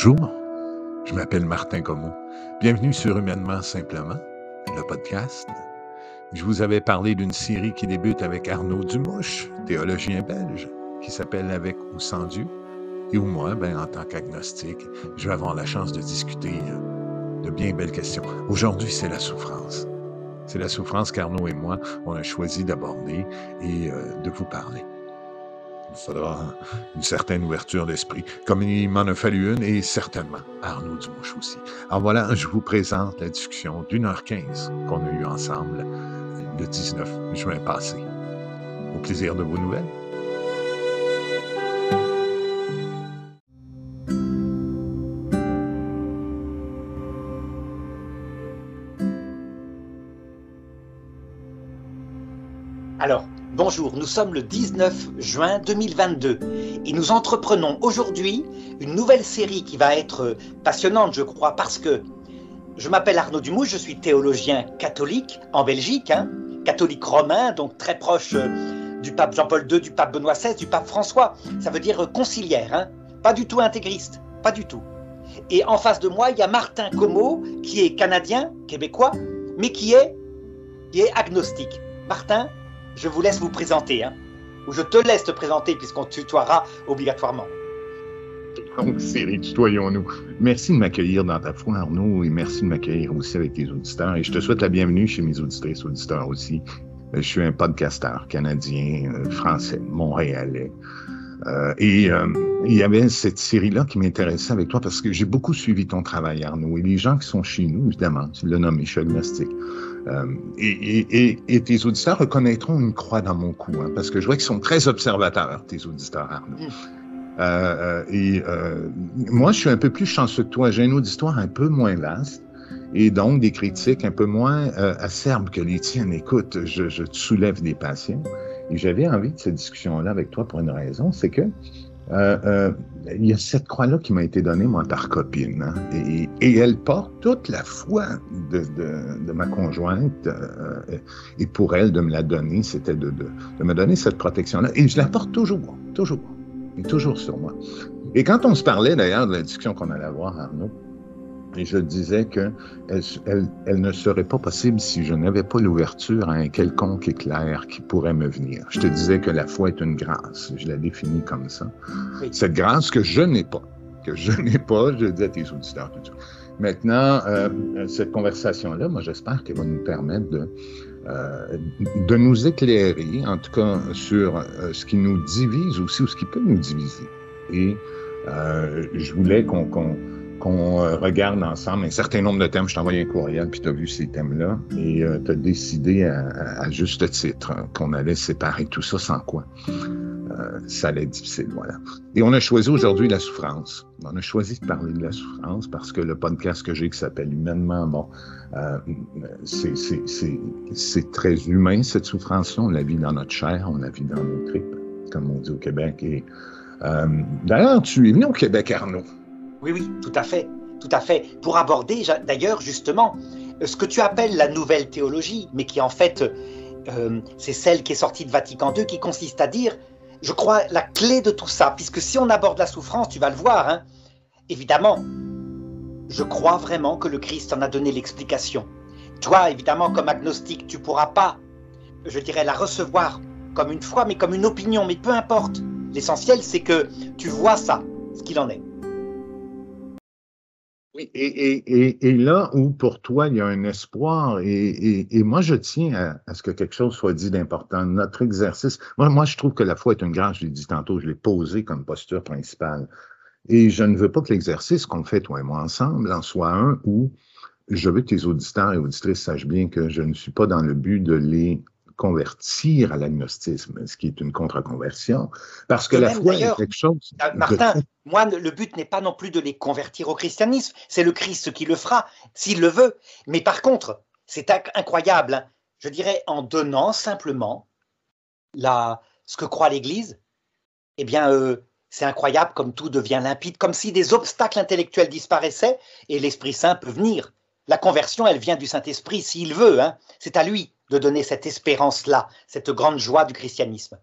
Bonjour, je m'appelle Martin Comeau. Bienvenue sur Humainement Simplement, le podcast. Je vous avais parlé d'une série qui débute avec Arnaud Dumouche, théologien belge, qui s'appelle Avec ou sans Dieu, et où moi, ben, en tant qu'agnostique, je vais avoir la chance de discuter euh, de bien belles questions. Aujourd'hui, c'est la souffrance. C'est la souffrance qu'Arnaud et moi, on a choisi d'aborder et euh, de vous parler. Il faudra une certaine ouverture d'esprit, comme il m'en a fallu une, et certainement Arnaud Dumouche aussi. Alors voilà, je vous présente la discussion d'une heure quinze qu'on a eue ensemble le 19 juin passé. Au plaisir de vos nouvelles. Bonjour, nous sommes le 19 juin 2022 et nous entreprenons aujourd'hui une nouvelle série qui va être passionnante, je crois, parce que je m'appelle Arnaud Dumouche, je suis théologien catholique en Belgique, hein, catholique romain, donc très proche euh, du pape Jean-Paul II, du pape Benoît XVI, du pape François. Ça veut dire conciliaire, hein, pas du tout intégriste, pas du tout. Et en face de moi, il y a Martin Como, qui est canadien, québécois, mais qui est, qui est agnostique. Martin, je vous laisse vous présenter, hein, ou je te laisse te présenter puisqu'on tutoiera obligatoirement. Donc, série, tutoyons-nous. Merci de m'accueillir dans ta foi, Arnaud, et merci de m'accueillir aussi avec tes auditeurs. Et je te souhaite la bienvenue chez mes auditrices, auditeurs aussi. Euh, je suis un podcasteur canadien, euh, français, montréalais. Euh, et il y avait cette série-là qui m'intéressait avec toi parce que j'ai beaucoup suivi ton travail, Arnaud. Et les gens qui sont chez nous, évidemment, tu l'as nommé, je suis agnostique. Euh, et, et, et, tes auditeurs reconnaîtront une croix dans mon cou, hein, parce que je vois qu'ils sont très observateurs, tes auditeurs, Arnaud. Euh, et euh, moi, je suis un peu plus chanceux que toi. J'ai un auditoire un peu moins vaste et donc des critiques un peu moins euh, acerbes que les tiennes. Écoute, je, je te soulève des passions. Et j'avais envie de cette discussion-là avec toi pour une raison, c'est que euh, euh, il y a cette croix-là qui m'a été donnée, moi, par copine. Hein, et, elle porte toute la foi de, ma conjointe. Euh, et pour elle, de me la donner, c'était de, me donner cette protection-là. Et je la porte toujours, toujours. Toujours sur moi. Et quand on se parlait, d'ailleurs, de la discussion qu'on allait avoir, Arnaud, et je disais que elle, elle, ne serait pas possible si je n'avais pas l'ouverture à un quelconque éclair qui pourrait me venir. Je te disais que la foi est une grâce. Je la définis comme ça. Oui. Cette grâce que je n'ai pas, que je n'ai pas, je dis à tes auditeurs tout ça. Maintenant, euh, cette conversation-là, moi, j'espère qu'elle va nous permettre de, euh, de nous éclairer, en tout cas, sur euh, ce qui nous divise aussi ou ce qui peut nous diviser. Et euh, je voulais qu'on qu qu'on euh, regarde ensemble un certain nombre de thèmes. Je t'ai envoyé un courriel, puis tu as vu ces thèmes-là, et euh, tu as décidé à, juste titre hein, qu'on allait séparer tout ça sans quoi. Euh, ça allait être difficile, voilà. Et on a choisi aujourd'hui la souffrance. On a choisi de parler de la souffrance parce que le podcast que j'ai qui s'appelle Humainement, bon, euh, c'est très humain, cette souffrance-là. On la vit dans notre chair, on la vit dans nos tripes, comme on dit au Québec. D'ailleurs, tu es venu au Québec, Arnaud. Oui, oui, tout à fait, tout à fait. Pour aborder d'ailleurs justement ce que tu appelles la nouvelle théologie, mais qui en fait, euh, c'est celle qui est sortie de Vatican II, qui consiste à dire, je crois, la clé de tout ça, puisque si on aborde la souffrance, tu vas le voir, hein, évidemment, je crois vraiment que le Christ en a donné l'explication. Toi, évidemment, comme agnostique, tu pourras pas, je dirais, la recevoir comme une foi, mais comme une opinion, mais peu importe. L'essentiel, c'est que tu vois ça, ce qu'il en est. Et, là où pour toi il y a un espoir, et, moi je tiens à, ce que quelque chose soit dit d'important. Notre exercice, moi, je trouve que la foi est une grâce, je l'ai dit tantôt, je l'ai posé comme posture principale. Et je ne veux pas que l'exercice qu'on fait toi et moi ensemble en soit un où je veux que tes auditeurs et auditrices sachent bien que je ne suis pas dans le but de les convertir à l'agnostisme, ce qui est une contre-conversion, parce que la foi est quelque chose. Martin, de... moi, le but n'est pas non plus de les convertir au christianisme, c'est le Christ qui le fera, s'il le veut. Mais par contre, c'est incroyable, hein. je dirais, en donnant simplement la, ce que croit l'Église, eh bien, euh, c'est incroyable comme tout devient limpide, comme si des obstacles intellectuels disparaissaient et l'Esprit Saint peut venir. La conversion, elle vient du Saint-Esprit, s'il veut, hein. c'est à lui de donner cette espérance-là, cette grande joie du christianisme.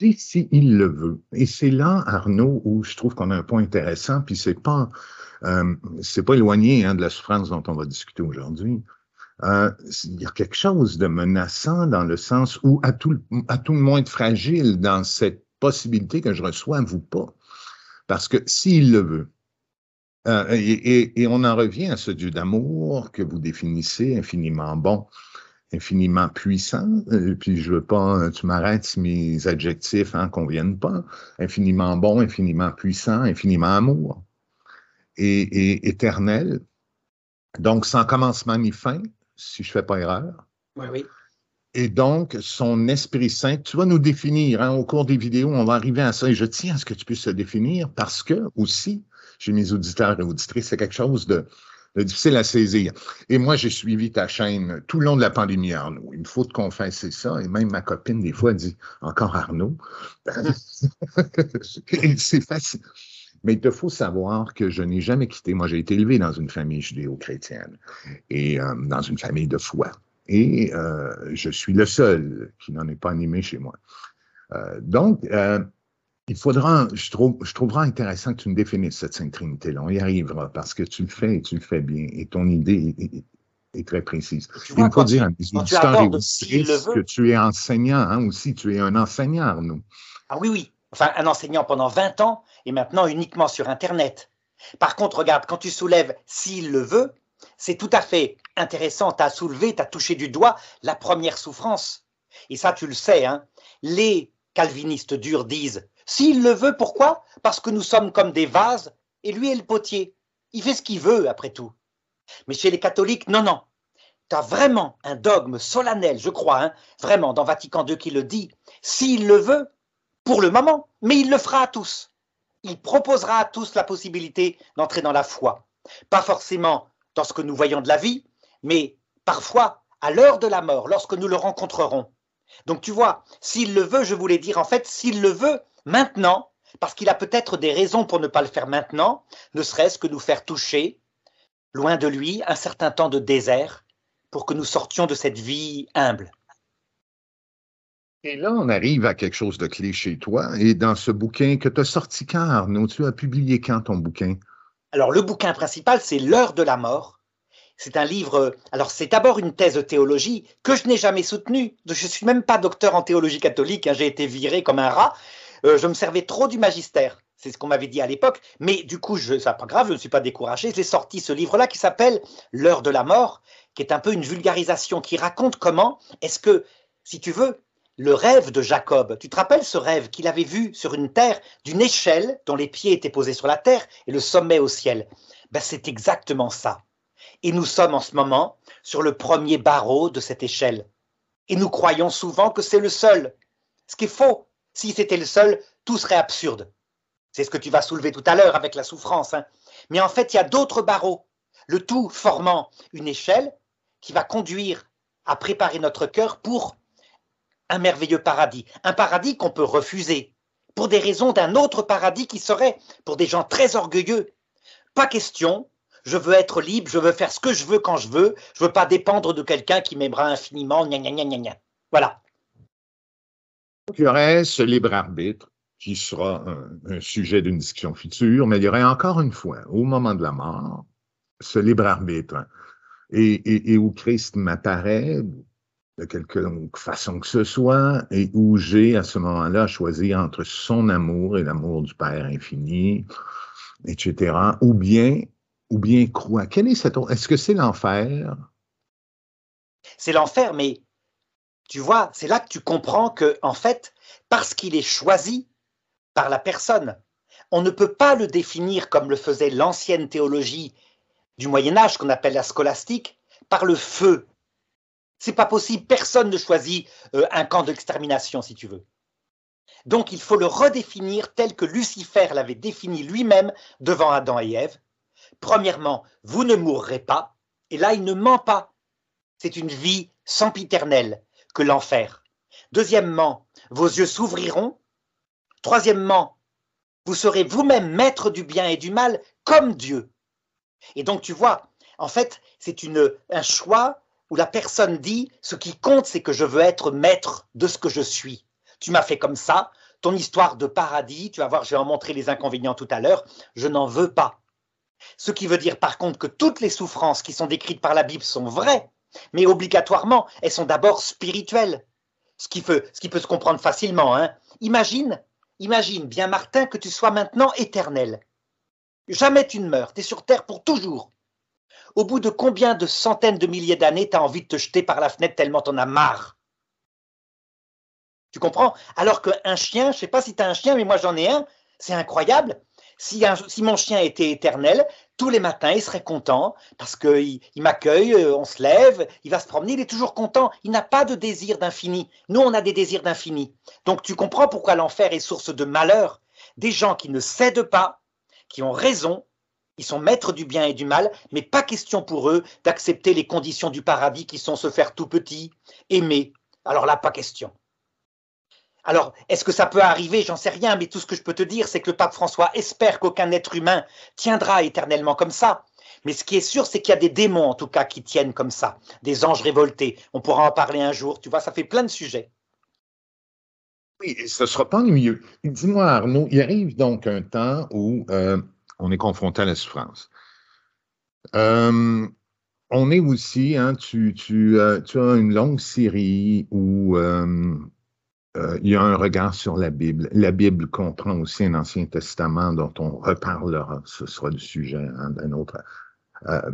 dit s'il le veut. Et c'est là, Arnaud, où je trouve qu'on a un point intéressant, puis c'est pas, euh, pas éloigné hein, de la souffrance dont on va discuter aujourd'hui. Euh, il y a quelque chose de menaçant dans le sens où, à tout, à tout le moins fragile dans cette possibilité que je reçois, vous pas. Parce que s'il le veut, euh, et, et, on en revient à ce Dieu d'amour que vous définissez infiniment bon, infiniment puissant, euh, puis je veux pas, tu m'arrêtes si mes adjectifs hein, conviennent pas, infiniment bon, infiniment puissant, infiniment amour, et, et éternel, donc sans commencement ni fin, si je fais pas erreur. Oui, oui. Et donc, son Esprit Saint, tu vas nous définir, hein, au cours des vidéos, on va arriver à ça, et je tiens à ce que tu puisses se définir, parce que aussi, chez mes auditeurs et auditrices, c'est quelque chose de, difficile à saisir. Et moi, j'ai suivi ta chaîne tout le long de la pandémie, Arnaud. Il me faut te confesser ça. Et même ma copine, des fois, dit encore Arnaud. c'est facile. Mais il te faut savoir que je n'ai jamais quitté. Moi, j'ai été élevé dans une famille judéo-chrétienne et euh, dans une famille de foi. Et euh, je suis le seul qui n'en est pas animé chez moi. Euh, donc, il faudra, je, trouve, je trouverai intéressant que tu me définisses cette Sainte Trinité-là. On y arrivera parce que tu le fais et tu le fais bien et ton idée est, très précise. il faut dire à mes auditeurs et que tu es enseignant hein, aussi. Tu es un enseignant, Arnaud. Ah oui, oui. Enfin, un enseignant pendant 20 ans et maintenant uniquement sur Internet. Par contre, regarde, quand tu soulèves s'il le veut, c'est tout à fait intéressant. Tu as soulevé, tu as touché du doigt la première souffrance. Et ça, tu le sais, hein. les calvinistes durs disent s'il le veut, pourquoi? Parce que nous sommes comme des vases et lui est le potier. Il fait ce qu'il veut, après tout. Mais chez les catholiques, non, non. Tu as vraiment un dogme solennel, je crois, hein, vraiment, dans Vatican II qui le dit. S'il le veut, pour le moment, mais il le fera à tous. Il proposera à tous la possibilité d'entrer dans la foi. Pas forcément dans ce que nous voyons de la vie, mais parfois à l'heure de la mort, lorsque nous le rencontrerons. Donc tu vois, s'il le veut, je voulais dire en fait, s'il le veut, maintenant, parce qu'il a peut-être des raisons pour ne pas le faire maintenant, ne serait-ce que nous faire toucher, loin de lui, un certain temps de désert, pour que nous sortions de cette vie humble. Et là, on arrive à quelque chose de clé chez toi. Et dans ce bouquin que tu as sorti quand, Arnaud? Tu as publié quand ton bouquin? Alors, le bouquin principal, c'est L'heure de la mort, c'est un livre. Alors, c'est d'abord une thèse de théologie que je n'ai jamais soutenue. Je ne suis même pas docteur en théologie catholique. Hein. J'ai été viré comme un rat. Euh, je me servais trop du magistère. C'est ce qu'on m'avait dit à l'époque. Mais du coup, ce n'est pas grave, je ne suis pas découragé. J'ai sorti ce livre-là qui s'appelle L'heure de la mort, qui est un peu une vulgarisation qui raconte comment est-ce que, si tu veux, le rêve de Jacob, tu te rappelles ce rêve qu'il avait vu sur une terre d'une échelle dont les pieds étaient posés sur la terre et le sommet au ciel? Ben, C'est exactement ça. Et nous sommes en ce moment sur le premier barreau de cette échelle. Et nous croyons souvent que c'est le seul. Ce qui est faux. Si c'était le seul, tout serait absurde. C'est ce que tu vas soulever tout à l'heure avec la souffrance. Hein. Mais en fait, il y a d'autres barreaux, le tout formant une échelle qui va conduire à préparer notre cœur pour un merveilleux paradis. Un paradis qu'on peut refuser pour des raisons d'un autre paradis qui serait pour des gens très orgueilleux. Pas question je veux être libre, je veux faire ce que je veux quand je veux, je veux pas dépendre de quelqu'un qui m'aimera infiniment, gna gna gna gna Voilà. Il y aurait ce libre arbitre qui sera un, sujet d'une discussion future, mais il y aurait encore une fois, au moment de la mort, ce libre arbitre et, et, où Christ m'apparaît de quelque façon que ce soit, et où j'ai à ce moment-là choisi entre son amour et l'amour du Père infini, etc., ou bien ou bien croit. Quel est cet Est-ce que c'est l'enfer? C'est l'enfer, mais tu vois, c'est là que tu comprends que, en fait, parce qu'il est choisi par la personne, on ne peut pas le définir comme le faisait l'ancienne théologie du Moyen Âge, qu'on appelle la scolastique, par le feu. C'est pas possible. Personne ne choisit euh, un camp d'extermination, si tu veux. Donc, il faut le redéfinir tel que Lucifer l'avait défini lui-même devant Adam et Ève, Premièrement, vous ne mourrez pas. Et là, il ne ment pas. C'est une vie sempiternelle que l'enfer. Deuxièmement, vos yeux s'ouvriront. Troisièmement, vous serez vous-même maître du bien et du mal comme Dieu. Et donc, tu vois, en fait, c'est un choix où la personne dit ce qui compte, c'est que je veux être maître de ce que je suis. Tu m'as fait comme ça, ton histoire de paradis, tu vas voir, je vais en montrer les inconvénients tout à l'heure, je n'en veux pas. Ce qui veut dire par contre que toutes les souffrances qui sont décrites par la Bible sont vraies, mais obligatoirement, elles sont d'abord spirituelles. Ce qui, peut, se comprendre facilement. Hein. Imagine, imagine bien Martin que tu sois maintenant éternel. Jamais tu ne meurs, tu es sur Terre pour toujours. Au bout de combien de centaines de milliers d'années, tu as envie de te jeter par la fenêtre tellement t'en as marre? Tu comprends? Alors qu'un chien, je sais pas si tu as un chien, mais moi j'en ai un, c'est incroyable. Si, mon chien était éternel, tous les matins, il serait content parce qu'il il, m'accueille, euh, on se lève, il va se promener, il est toujours content. Il n'a pas de désir d'infini. Nous, on a des désirs d'infini. Donc tu comprends pourquoi l'enfer est source de malheur. Des gens qui ne cèdent pas, qui ont raison, ils sont maîtres du bien et du mal, mais pas question pour eux d'accepter les conditions du paradis qui sont se faire tout petit, aimer. Alors là, pas question. Alors, est-ce que ça peut arriver? J'en sais rien, mais tout ce que je peux te dire, c'est que le pape François espère qu'aucun être humain tiendra éternellement comme ça. Mais ce qui est sûr, c'est qu'il y a des démons, en tout cas, qui tiennent comme ça, des anges révoltés. On pourra en parler un jour, tu vois, ça fait plein de sujets. Oui, ce ne sera pas ennuyeux. Dis-moi, Arnaud, il arrive donc un temps où euh, on est confronté à la souffrance. Euh, on est aussi, hein, euh, tu, as une longue série où euh, il y a un regard sur la Bible. La Bible comprend aussi un Ancien Testament dont on reparlera. Ce sera le sujet hein, d'un autre. Euh,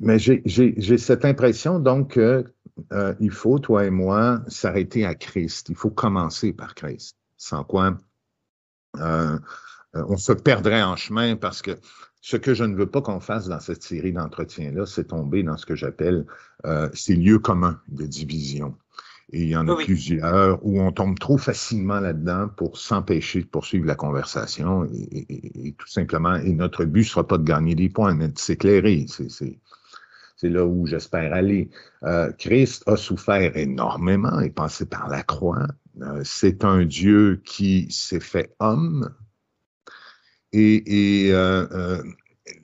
mais j'ai cette impression donc qu'il euh, faut, toi et moi, s'arrêter à Christ. Il faut commencer par Christ. Sans quoi on se perdrait en chemin parce que ce que je ne veux pas qu'on fasse dans cette série d'entretiens-là, c'est tomber dans ce que j'appelle ces lieux communs de division. Et il y en a plusieurs où on tombe trop facilement là-dedans pour s'empêcher de poursuivre la conversation. Et, tout simplement, et notre but ne sera pas de gagner des points, mais de s'éclairer. C'est là où j'espère aller. Euh, Christ a souffert énormément et passé par la croix. Euh, c'est un Dieu qui s'est fait homme. Et, euh,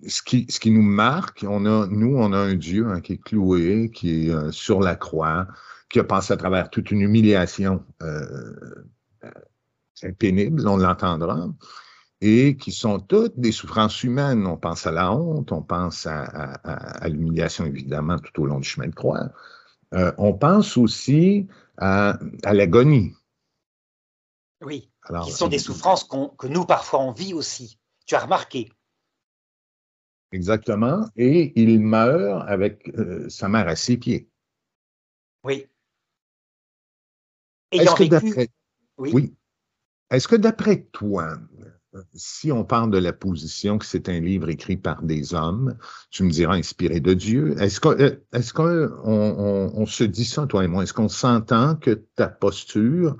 ce, qui, ce qui nous marque, on a, nous, on a un Dieu hein, qui est cloué, qui est sur la croix, qui a passé à travers toute une humiliation euh, euh, pénible, on l'entendra, et qui sont toutes des souffrances humaines. On pense à la honte, on pense à, l'humiliation, évidemment, tout au long du chemin de croix. Euh, on pense aussi à, l'agonie. Oui, Alors, qui sont des souffrances que nous, parfois, on vit aussi. Tu as remarqué. Exactement. Et il meurt avec sa mère à ses pieds. Oui. Est-ce que d'après oui. Est-ce que d'après toi, si on parle de la position que c'est un livre écrit par des hommes, tu me diras inspiré de Dieu, est-ce qu'on est on, on, se dit ça, toi et moi? Est-ce qu'on s'entend que ta posture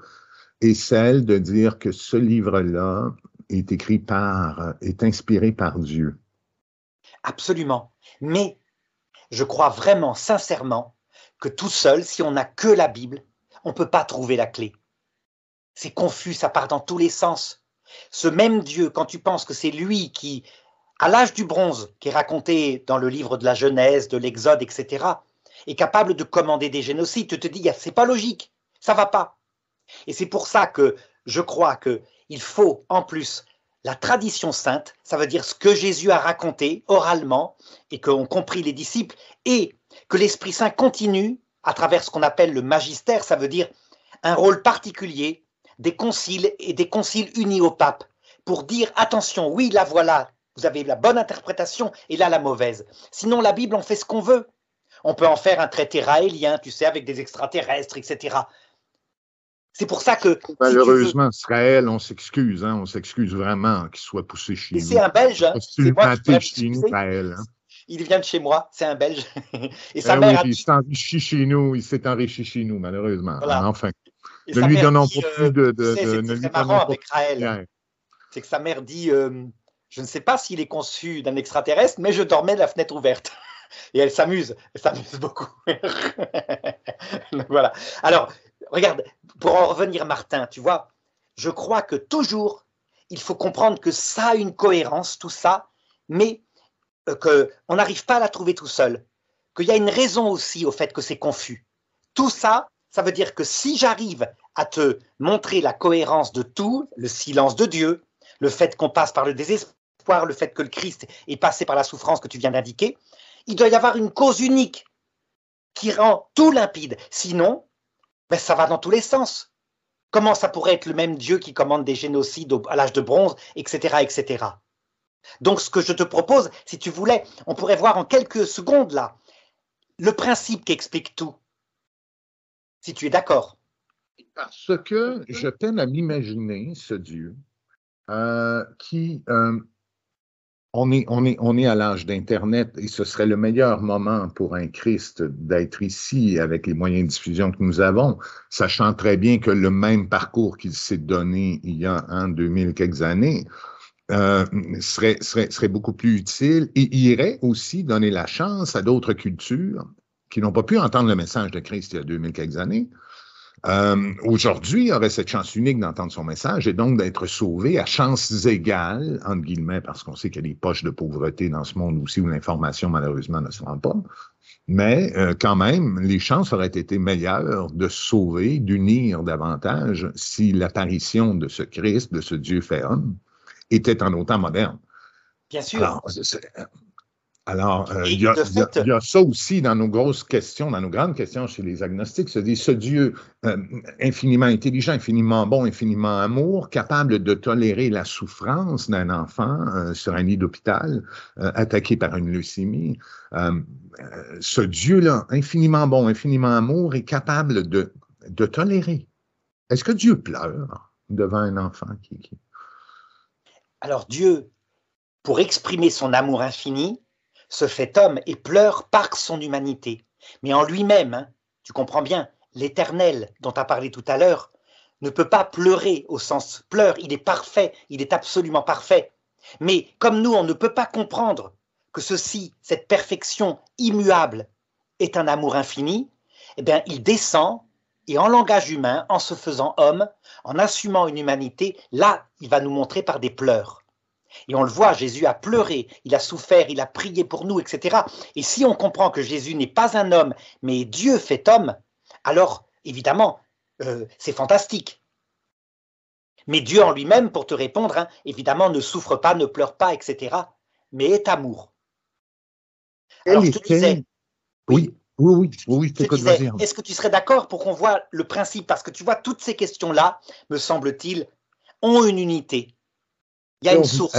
est celle de dire que ce livre-là est écrit par, est inspiré par Dieu? Absolument. Mais je crois vraiment, sincèrement, que tout seul, si on n'a que la Bible, on ne peut pas trouver la clé. C'est confus, ça part dans tous les sens. Ce même Dieu, quand tu penses que c'est lui qui, à l'âge du bronze, qui est raconté dans le livre de la Genèse, de l'Exode, etc., est capable de commander des génocides, tu te dis, c'est pas logique, ça va pas. Et c'est pour ça que je crois qu'il faut, en plus, la tradition sainte, ça veut dire ce que Jésus a raconté oralement et qu'ont compris les disciples, et que l'Esprit Saint continue à travers ce qu'on appelle le magistère, ça veut dire un rôle particulier des conciles et des conciles unis au pape pour dire attention, oui, la voilà, vous avez la bonne interprétation et là la mauvaise. Sinon, la Bible, on fait ce qu'on veut. On peut en faire un traité raélien, tu sais, avec des extraterrestres, etc. C'est pour ça que. Malheureusement, Israël, on s'excuse, hein, on s'excuse vraiment qu'il soit poussé chez nous. C'est un Belge. Hein, c'est moi qui Israël. Hein il vient de chez moi, c'est un Belge. Et sa ben mère oui, il s'est enrichi chez nous, il s'est enrichi chez nous, malheureusement. Enfin, ne lui donnons pas plus de. de, c'est marrant avec Raël. C'est que sa mère dit euh, Je ne sais pas s'il est conçu d'un extraterrestre, mais je dormais la fenêtre ouverte. Et elle s'amuse, elle s'amuse beaucoup. voilà. Alors, regarde, pour en revenir, Martin, tu vois, je crois que toujours, il faut comprendre que ça a une cohérence, tout ça, mais euh, qu'on n'arrive pas à la trouver tout seul, qu'il y a une raison aussi au fait que c'est confus. Tout ça, Ça veut dire que si j'arrive à te montrer la cohérence de tout, le silence de Dieu, le fait qu'on passe par le désespoir, le fait que le Christ est passé par la souffrance que tu viens d'indiquer, il doit y avoir une cause unique qui rend tout limpide. Sinon, ben, ça va dans tous les sens. Comment ça pourrait être le même Dieu qui commande des génocides à l'âge de bronze, etc., etc. Donc, ce que je te propose, si tu voulais, on pourrait voir en quelques secondes là le principe qui explique tout. Si tu es d'accord. Parce que je peine à m'imaginer ce Dieu euh, qui. Euh, on est, on, est, on est à l'âge d'Internet et ce serait le meilleur moment pour un Christ d'être ici avec les moyens de diffusion que nous avons, sachant très bien que le même parcours qu'il s'est donné il y a un, 2000 quelques années, euh, serait, serait, serait beaucoup plus utile et irait aussi donner la chance à d'autres cultures qui n'ont pas pu entendre le message de Christ il y a 2000 quelques années, euh, aujourd'hui, aurait cette chance unique d'entendre son message et donc d'être sauvé à chances égales, entre guillemets, parce qu'on sait qu'il y a des poches de pauvreté dans ce monde aussi où l'information, malheureusement, ne se rend pas. Mais euh, quand même, les chances auraient été meilleures de sauver, d'unir davantage si l'apparition de ce Christ, de ce Dieu fait homme, était en autant moderne. Bien sûr. Alors, euh, il, y a, ça aussi dans nos grosses questions, dans nos grandes questions chez les agnostiques, se dit ce Dieu euh, infiniment intelligent, infiniment bon, infiniment amour, capable de tolérer la souffrance d'un enfant euh, sur un lit d'hôpital attaqué par une leucémie. ce Dieu-là, infiniment bon, infiniment amour, est capable de, de tolérer. Est-ce que Dieu pleure devant un enfant qui... Alors Dieu, pour exprimer son amour infini, se fait homme et pleure par son humanité. Mais en lui-même, hein, tu comprends bien, l'éternel dont tu as parlé tout à l'heure ne peut pas pleurer au sens pleure, il est parfait, il est absolument parfait. Mais comme nous, on ne peut pas comprendre que ceci, cette perfection immuable, est un amour infini, eh bien, il descend et en langage humain, en se faisant homme, en assumant une humanité, là, il va nous montrer par des pleurs. Et on le voit, Jésus a pleuré, il a souffert, il a prié pour nous, etc. Et si on comprend que Jésus n'est pas un homme, mais Dieu fait homme, alors évidemment, euh, c'est fantastique. Mais Dieu en lui-même, pour te répondre, hein, évidemment, ne souffre pas, ne pleure pas, etc. Mais est amour. Alors je te disais. Oui. Oui, oui, oui, Est-ce que tu serais d'accord pour qu'on voit le principe? Parce que tu vois, toutes ces questions-là, me semble-t-il, ont une unité. Il y a une source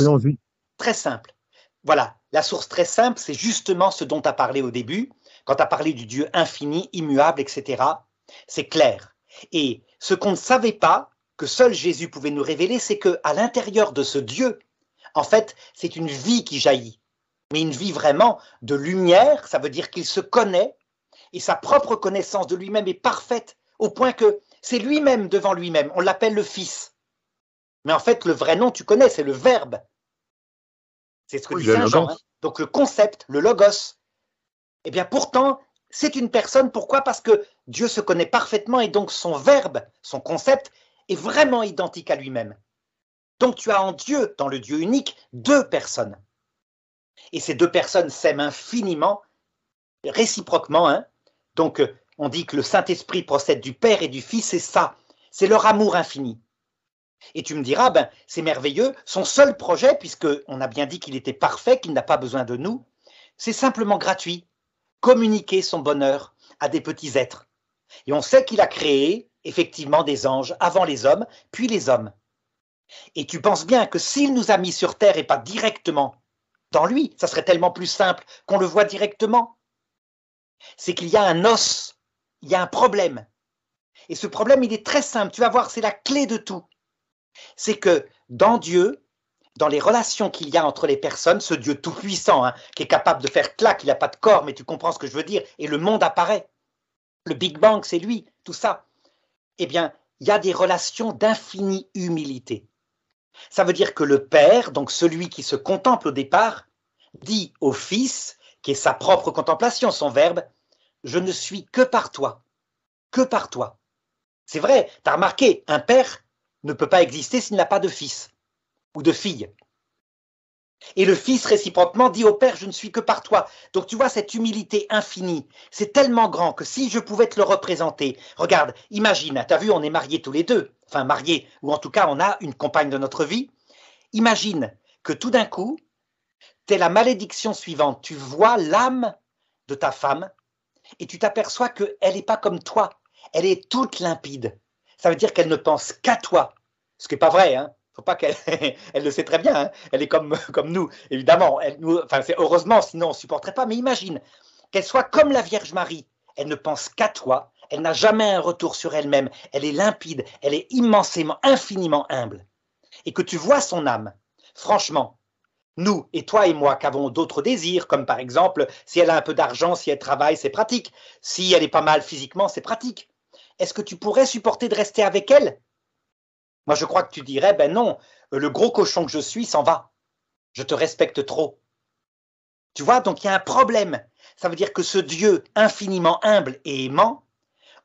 très simple. Voilà, la source très simple, c'est justement ce dont tu as parlé au début, quand tu as parlé du Dieu infini, immuable, etc. C'est clair. Et ce qu'on ne savait pas, que seul Jésus pouvait nous révéler, c'est que à l'intérieur de ce Dieu, en fait, c'est une vie qui jaillit. Mais une vie vraiment de lumière, ça veut dire qu'il se connaît et sa propre connaissance de lui-même est parfaite au point que c'est lui-même devant lui-même. On l'appelle le Fils. Mais en fait, le vrai nom, tu connais, c'est le verbe. C'est ce que dit Saint Jean. Hein. Donc le concept, le logos. Eh bien, pourtant, c'est une personne. Pourquoi? Parce que Dieu se connaît parfaitement et donc son verbe, son concept, est vraiment identique à lui-même. Donc tu as en Dieu, dans le Dieu unique, deux personnes. Et ces deux personnes s'aiment infiniment, réciproquement. Hein. Donc on dit que le Saint-Esprit procède du Père et du Fils, c'est ça. C'est leur amour infini. Et tu me diras, ben, c'est merveilleux, son seul projet, puisqu'on a bien dit qu'il était parfait, qu'il n'a pas besoin de nous, c'est simplement gratuit. Communiquer son bonheur à des petits êtres. Et on sait qu'il a créé, effectivement, des anges avant les hommes, puis les hommes. Et tu penses bien que s'il nous a mis sur terre et pas directement dans lui, ça serait tellement plus simple qu'on le voit directement. C'est qu'il y a un os, il y a un problème. Et ce problème, il est très simple. Tu vas voir, c'est la clé de tout c'est que dans Dieu, dans les relations qu'il y a entre les personnes, ce Dieu tout-puissant, hein, qui est capable de faire clac, il n'a pas de corps, mais tu comprends ce que je veux dire, et le monde apparaît. Le Big Bang, c'est lui, tout ça. Eh bien, il y a des relations d'infinie humilité. Ça veut dire que le Père, donc celui qui se contemple au départ, dit au Fils, qui est sa propre contemplation, son verbe, je ne suis que par toi, que par toi. C'est vrai, tu as remarqué, un père ne peut pas exister s'il n'a pas de fils ou de fille. Et le Fils réciproquement dit au Père, je ne suis que par toi. Donc tu vois, cette humilité infinie, c'est tellement grand que si je pouvais te le représenter, regarde, imagine, tu as vu, on est mariés tous les deux, enfin mariés, ou en tout cas on a une compagne de notre vie. Imagine que tout d'un coup, la malédiction suivante. Tu vois l'âme de ta femme et tu t'aperçois qu'elle n'est pas comme toi. Elle est toute limpide. Ça veut dire qu'elle ne pense qu'à toi. Ce qui n'est pas vrai, hein faut pas qu'elle elle le sait très bien, hein. elle est comme, comme nous, évidemment. Elle, nous, enfin, c'est heureusement, sinon on ne supporterait pas. Mais imagine qu'elle soit comme la Vierge Marie. Elle ne pense qu'à toi. Elle n'a jamais un retour sur elle-même. Elle est limpide. Elle est immensément, infiniment humble. Et que tu vois son âme. Franchement, nous et toi et moi qui avons d'autres désirs, comme par exemple, si elle a un peu d'argent, si elle travaille, c'est pratique. Si elle est pas mal physiquement, c'est pratique. Est-ce que tu pourrais supporter de rester avec elle? Moi, je crois que tu dirais, ben non, le gros cochon que je suis s'en va. Je te respecte trop. Tu vois, donc il y a un problème. Ça veut dire que ce Dieu infiniment humble et aimant,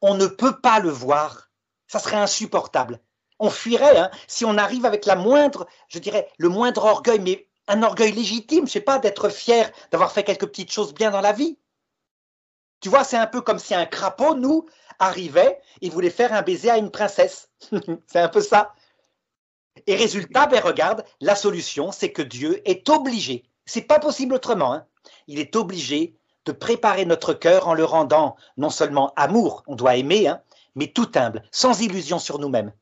on ne peut pas le voir. Ça serait insupportable. On fuirait hein, si on arrive avec la moindre, je dirais, le moindre orgueil, mais un orgueil légitime, je sais pas, d'être fier d'avoir fait quelques petites choses bien dans la vie. Tu vois, c'est un peu comme si un crapaud, nous, arrivait et voulait faire un baiser à une princesse. c'est un peu ça. Et résultat, ben regarde, la solution, c'est que Dieu est obligé, c'est pas possible autrement, hein. il est obligé de préparer notre cœur en le rendant non seulement amour, on doit aimer, hein, mais tout humble, sans illusion sur nous-mêmes.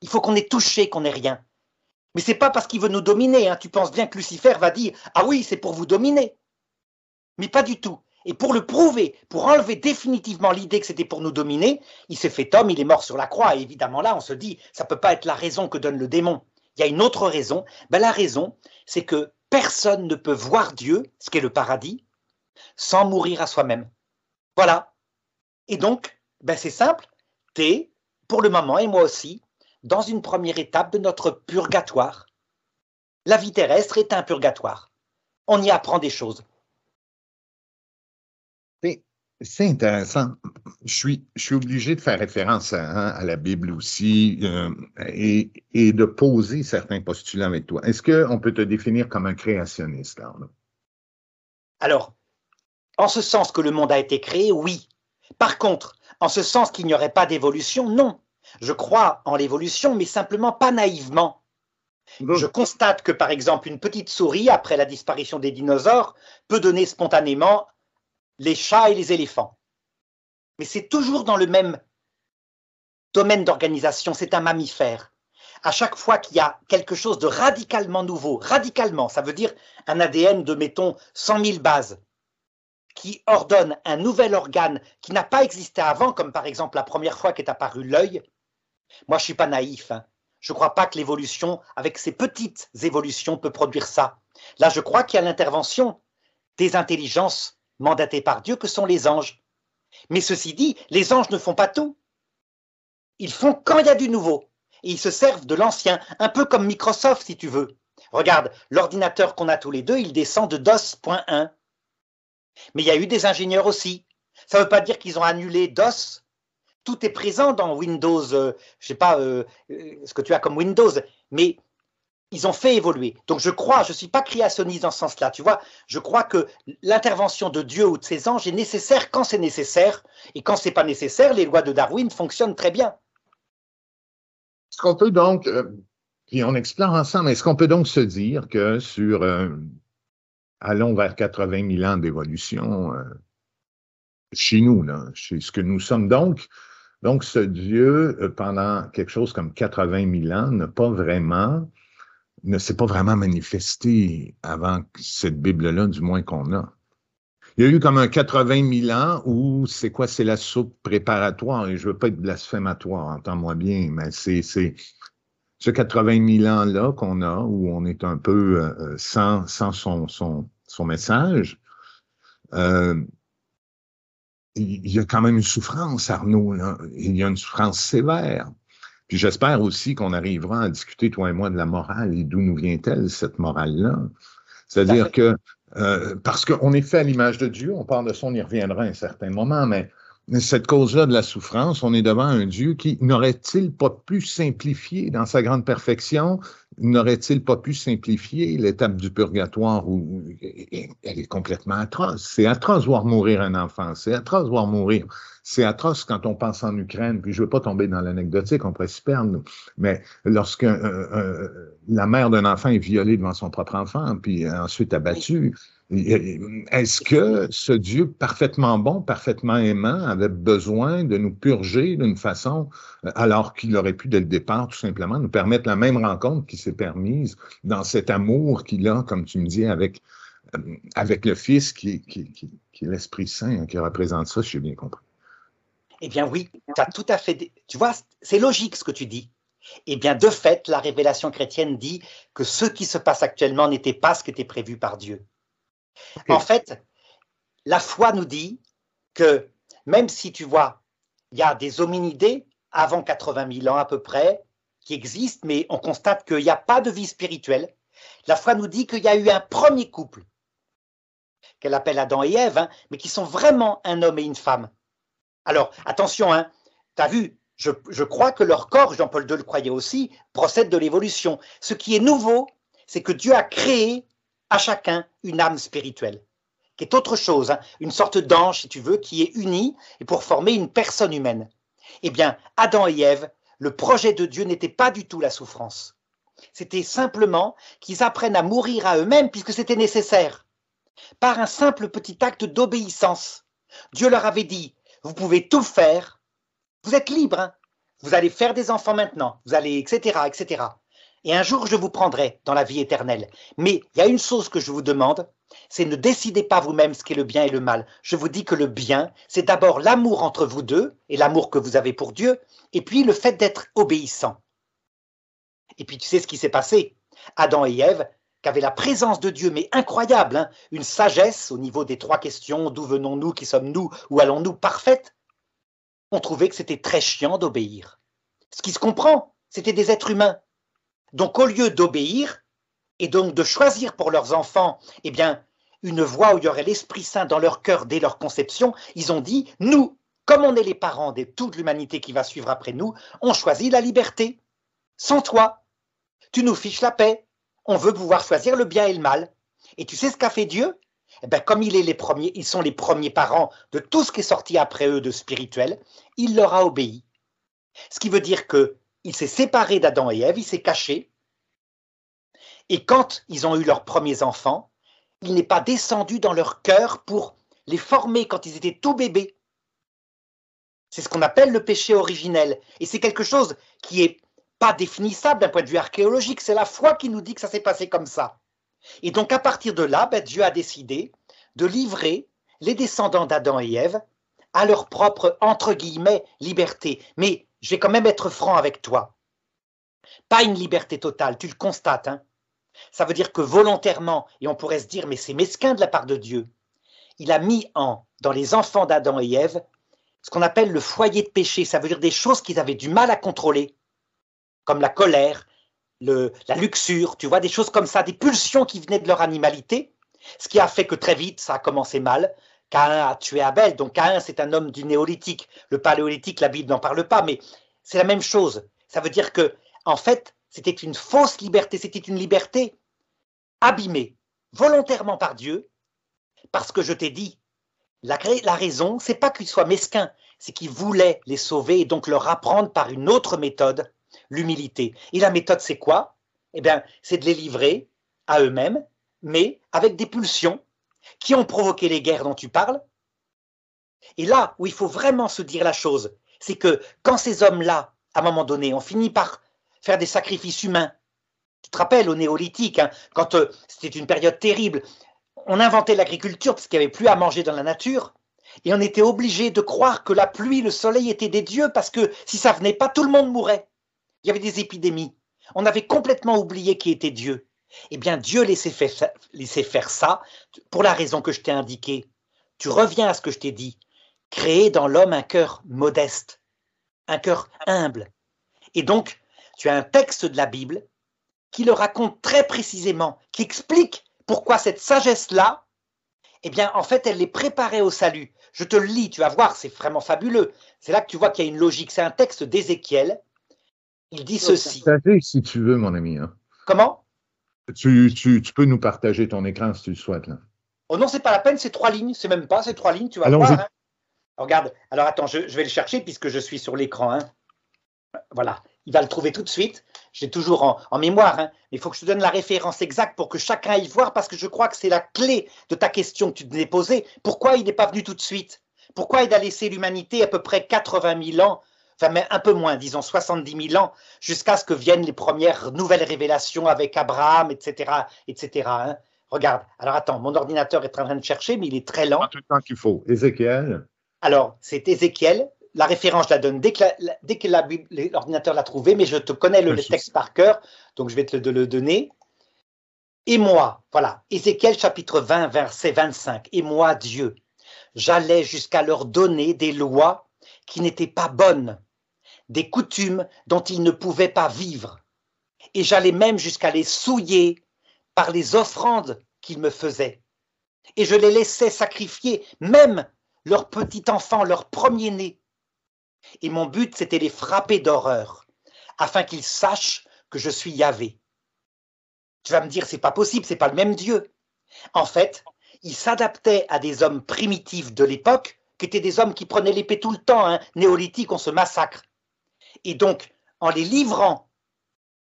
Il faut qu'on ait touché, qu'on ait rien. Mais c'est pas parce qu'il veut nous dominer. Hein. Tu penses bien que Lucifer va dire Ah oui, c'est pour vous dominer. Mais pas du tout. Et pour le prouver, pour enlever définitivement l'idée que c'était pour nous dominer, il s'est fait homme, il est mort sur la croix. Et évidemment, là, on se dit, ça ne peut pas être la raison que donne le démon. Il y a une autre raison. Ben, la raison, c'est que personne ne peut voir Dieu, ce qui est le paradis, sans mourir à soi-même. Voilà. Et donc, ben, c'est simple. Tu es, pour le moment, et moi aussi, dans une première étape de notre purgatoire. La vie terrestre est un purgatoire. On y apprend des choses. C'est intéressant. Je suis, je suis obligé de faire référence à, hein, la Bible aussi euh, et, et, de poser certains postulats avec toi. Est-ce qu'on peut te définir comme un créationniste, Arnaud? Alors, en ce sens que le monde a été créé, oui. Par contre, en ce sens qu'il n'y aurait pas d'évolution, non. Je crois en l'évolution, mais simplement pas naïvement. Je constate que, par exemple, une petite souris, après la disparition des dinosaures, peut donner spontanément les chats et les éléphants. Mais c'est toujours dans le même domaine d'organisation, c'est un mammifère. À chaque fois qu'il y a quelque chose de radicalement nouveau, radicalement, ça veut dire un ADN de, mettons, 100 000 bases, qui ordonne un nouvel organe qui n'a pas existé avant, comme par exemple la première fois qu'est apparu l'œil, moi je ne suis pas naïf. Hein. Je ne crois pas que l'évolution, avec ces petites évolutions, peut produire ça. Là, je crois qu'il y a l'intervention des intelligences mandatés par Dieu que sont les anges. Mais ceci dit, les anges ne font pas tout. Ils font quand il y a du nouveau. Et ils se servent de l'ancien, un peu comme Microsoft si tu veux. Regarde, l'ordinateur qu'on a tous les deux, il descend de DOS.1. Mais il y a eu des ingénieurs aussi. Ça ne veut pas dire qu'ils ont annulé DOS. Tout est présent dans Windows, euh, je ne sais pas euh, euh, ce que tu as comme Windows, mais ils ont fait évoluer. Donc je crois, je ne suis pas créationniste dans ce sens-là, tu vois, je crois que l'intervention de Dieu ou de ses anges est nécessaire quand c'est nécessaire, et quand ce n'est pas nécessaire, les lois de Darwin fonctionnent très bien. Est-ce qu'on peut donc, euh, puis on explore ensemble, est-ce qu'on peut donc se dire que sur, euh, allons vers 80 000 ans d'évolution, chez nous, chez ce que nous sommes donc, donc ce Dieu, pendant quelque chose comme 80 000 ans, n'a pas vraiment ne s'est pas vraiment manifesté avant cette Bible-là, du moins qu'on a. Il y a eu comme un 80 000 ans où c'est quoi? C'est la soupe préparatoire, et je veux pas être blasphématoire, entends-moi bien, mais c'est, c'est ce 80 000 ans-là qu'on a, où on est un peu euh, sans, sans son, son, son message. Euh, il y a quand même une souffrance, Arnaud. Là. Il y a une souffrance sévère. Puis j'espère aussi qu'on arrivera à discuter, toi et moi, de la morale et d'où nous vient-elle, cette morale-là. C'est-à-dire que, euh, parce qu'on est fait à l'image de Dieu, on parle de ça, on y reviendra à un certain moment, mais cette cause-là de la souffrance, on est devant un Dieu qui n'aurait-il pas pu simplifier dans sa grande perfection n'aurait-il pas pu simplifier l'étape du purgatoire où elle est complètement atroce? C'est atroce voir mourir un enfant, c'est atroce voir mourir. C'est atroce quand on pense en Ukraine, puis je veux pas tomber dans l'anecdotique, on pourrait s'y perdre, mais lorsque la mère d'un enfant est violée devant son propre enfant, puis ensuite abattue, est-ce que ce Dieu parfaitement bon, parfaitement aimant, avait besoin de nous purger d'une façon, alors qu'il aurait pu, dès le départ, tout simplement, nous permettre la même rencontre qui s'est permise dans cet amour qu'il a, comme tu me dis, avec, euh, le Fils, qui, est l'Esprit Saint, hein, qui représente ça, si j'ai bien compris? Eh bien oui, tu as tout à fait... Tu vois, c'est logique ce que tu dis. Eh bien, de fait, la révélation chrétienne dit que ce qui se passe actuellement n'était pas ce qui était prévu par Dieu. En fait, la foi nous dit que même si tu vois, il y a des hominidés avant 80 000 ans à peu près qui existent, mais on constate qu'il n'y a pas de vie spirituelle. La foi nous dit qu'il y a eu un premier couple, qu'elle appelle Adam et Ève, hein, mais qui sont vraiment un homme et une femme. Alors, attention, hein, tu as vu, je, je, crois que leur corps, Jean-Paul II le croyait aussi, procède de l'évolution. Ce qui est nouveau, c'est que Dieu a créé à chacun une âme spirituelle, qui est autre chose, hein. une sorte d'ange, si tu veux, qui est unie et pour former une personne humaine. Eh bien, Adam et Ève, le projet de Dieu n'était pas du tout la souffrance. C'était simplement qu'ils apprennent à mourir à eux-mêmes puisque c'était nécessaire, par un simple petit acte d'obéissance. Dieu leur avait dit, vous pouvez tout faire, vous êtes libre, hein. vous allez faire des enfants maintenant, vous allez, etc., etc. Et un jour, je vous prendrai dans la vie éternelle. Mais il y a une chose que je vous demande, c'est ne décidez pas vous-même ce qu'est le bien et le mal. Je vous dis que le bien, c'est d'abord l'amour entre vous deux et l'amour que vous avez pour Dieu, et puis le fait d'être obéissant. Et puis tu sais ce qui s'est passé? Adam et Ève, qui avaient la présence de Dieu, mais incroyable, hein, une sagesse au niveau des trois questions, d'où venons-nous, qui sommes-nous, où allons-nous, parfaite, ont trouvé que c'était très chiant d'obéir. Ce qui se comprend, c'était des êtres humains. Donc au lieu d'obéir et donc de choisir pour leurs enfants, eh bien, une voie où il y aurait l'Esprit Saint dans leur cœur dès leur conception, ils ont dit, nous, comme on est les parents de toute l'humanité qui va suivre après nous, on choisit la liberté. Sans toi, tu nous fiches la paix. On veut pouvoir choisir le bien et le mal. Et tu sais ce qu'a fait Dieu? Eh bien, comme ils sont les premiers parents de tout ce qui est sorti après eux de spirituel, il leur a obéi. Ce qui veut dire que il s'est séparé d'Adam et Ève, il s'est caché. Et quand ils ont eu leurs premiers enfants, il n'est pas descendu dans leur cœur pour les former quand ils étaient tout bébés. C'est ce qu'on appelle le péché originel. Et c'est quelque chose qui est pas définissable d'un point de vue archéologique. C'est la foi qui nous dit que ça s'est passé comme ça. Et donc à partir de là, ben, Dieu a décidé de livrer les descendants d'Adam et Ève à leur propre, entre guillemets, liberté. Mais je vais quand même être franc avec toi. Pas une liberté totale, tu le constates. Hein Ça veut dire que volontairement, et on pourrait se dire, mais c'est mesquin de la part de Dieu, il a mis en, dans les enfants d'Adam et Ève, ce qu'on appelle le foyer de péché. Ça veut dire des choses qu'ils avaient du mal à contrôler, comme la colère, la luxure, tu vois, des choses comme ça, des pulsions qui venaient de leur animalité, ce qui a fait que très vite, ça a commencé mal. Caïn a tué Abel, donc Caïn c'est un homme du néolithique. Le paléolithique, la Bible n'en parle pas, mais c'est la même chose. Ça veut dire que, en fait, c'était une fausse liberté, c'était une liberté abîmée volontairement par Dieu, parce que je t'ai dit, la, la raison, c'est pas qu'il soit mesquin, c'est qu'il voulait les sauver et donc leur apprendre par une autre méthode, l'humilité. Et la méthode, c'est quoi? Eh bien, c'est de les livrer à eux-mêmes, mais avec des pulsions qui ont provoqué les guerres dont tu parles. Et là où il faut vraiment se dire la chose, c'est que quand ces hommes-là, à un moment donné, ont fini par faire des sacrifices humains, tu te rappelles au néolithique, hein, quand euh, c'était une période terrible, on inventait l'agriculture parce qu'il n'y avait plus à manger dans la nature, et on était obligé de croire que la pluie, le soleil étaient des dieux parce que si ça venait pas, tout le monde mourait. Il y avait des épidémies. On avait complètement oublié qui était Dieu. Eh bien, Dieu laissait faire, ça pour la raison que je t'ai indiquée. Tu reviens à ce que je t'ai dit. Créer dans l'homme un cœur modeste, un cœur humble. Et donc, tu as un texte de la Bible qui le raconte très précisément, qui explique pourquoi cette sagesse-là, eh bien, en fait, elle les préparait au salut. Je te le lis, tu vas voir, c'est vraiment fabuleux. C'est là que tu vois qu'il y a une logique. C'est un texte d'Ézéchiel. Il dit ceci. si tu veux, mon ami. Hein. Comment? Tu, tu, peux nous partager ton écran si tu le souhaites. Là. Oh non, c'est pas la peine, c'est trois lignes, c'est même pas, c'est trois lignes, tu vas voir. Hein. Regarde, alors attends, je, vais le chercher puisque je suis sur l'écran. Hein. Voilà, il va le trouver tout de suite. J'ai toujours en, mémoire, hein. mais il faut que je te donne la référence exacte pour que chacun aille voir parce que je crois que c'est la clé de ta question que tu t'es posée. Pourquoi il n'est pas venu tout de suite? Pourquoi il a laissé l'humanité à peu près 80 000 ans enfin un peu moins, disons 70 000 ans, jusqu'à ce que viennent les premières nouvelles révélations avec Abraham, etc. etc. Hein. Regarde, alors attends, mon ordinateur est en train de chercher, mais il est très lent. Tout le temps qu'il faut. Ézéchiel. Alors, c'est Ézéchiel. La référence, je la donne dès que, l'ordinateur l'a trouvé, mais je te connais le, texte par cœur, donc je vais te le, donner. Et moi, voilà, Ézéchiel chapitre 20, verset 25. Et moi, Dieu, j'allais jusqu'à leur donner des lois qui n'étaient pas bonnes, des coutumes dont ils ne pouvaient pas vivre. Et j'allais même jusqu'à les souiller par les offrandes qu'ils me faisaient. Et je les laissais sacrifier, même leur petit enfant, leur premier-né. Et mon but, c'était les frapper d'horreur, afin qu'ils sachent que je suis Yahvé. Tu vas me dire, c'est pas possible, c'est pas le même Dieu. En fait, il s'adaptait à des hommes primitifs de l'époque, qui étaient des hommes qui prenaient l'épée tout le temps, hein. néolithique, on se massacre. Et donc, en les livrant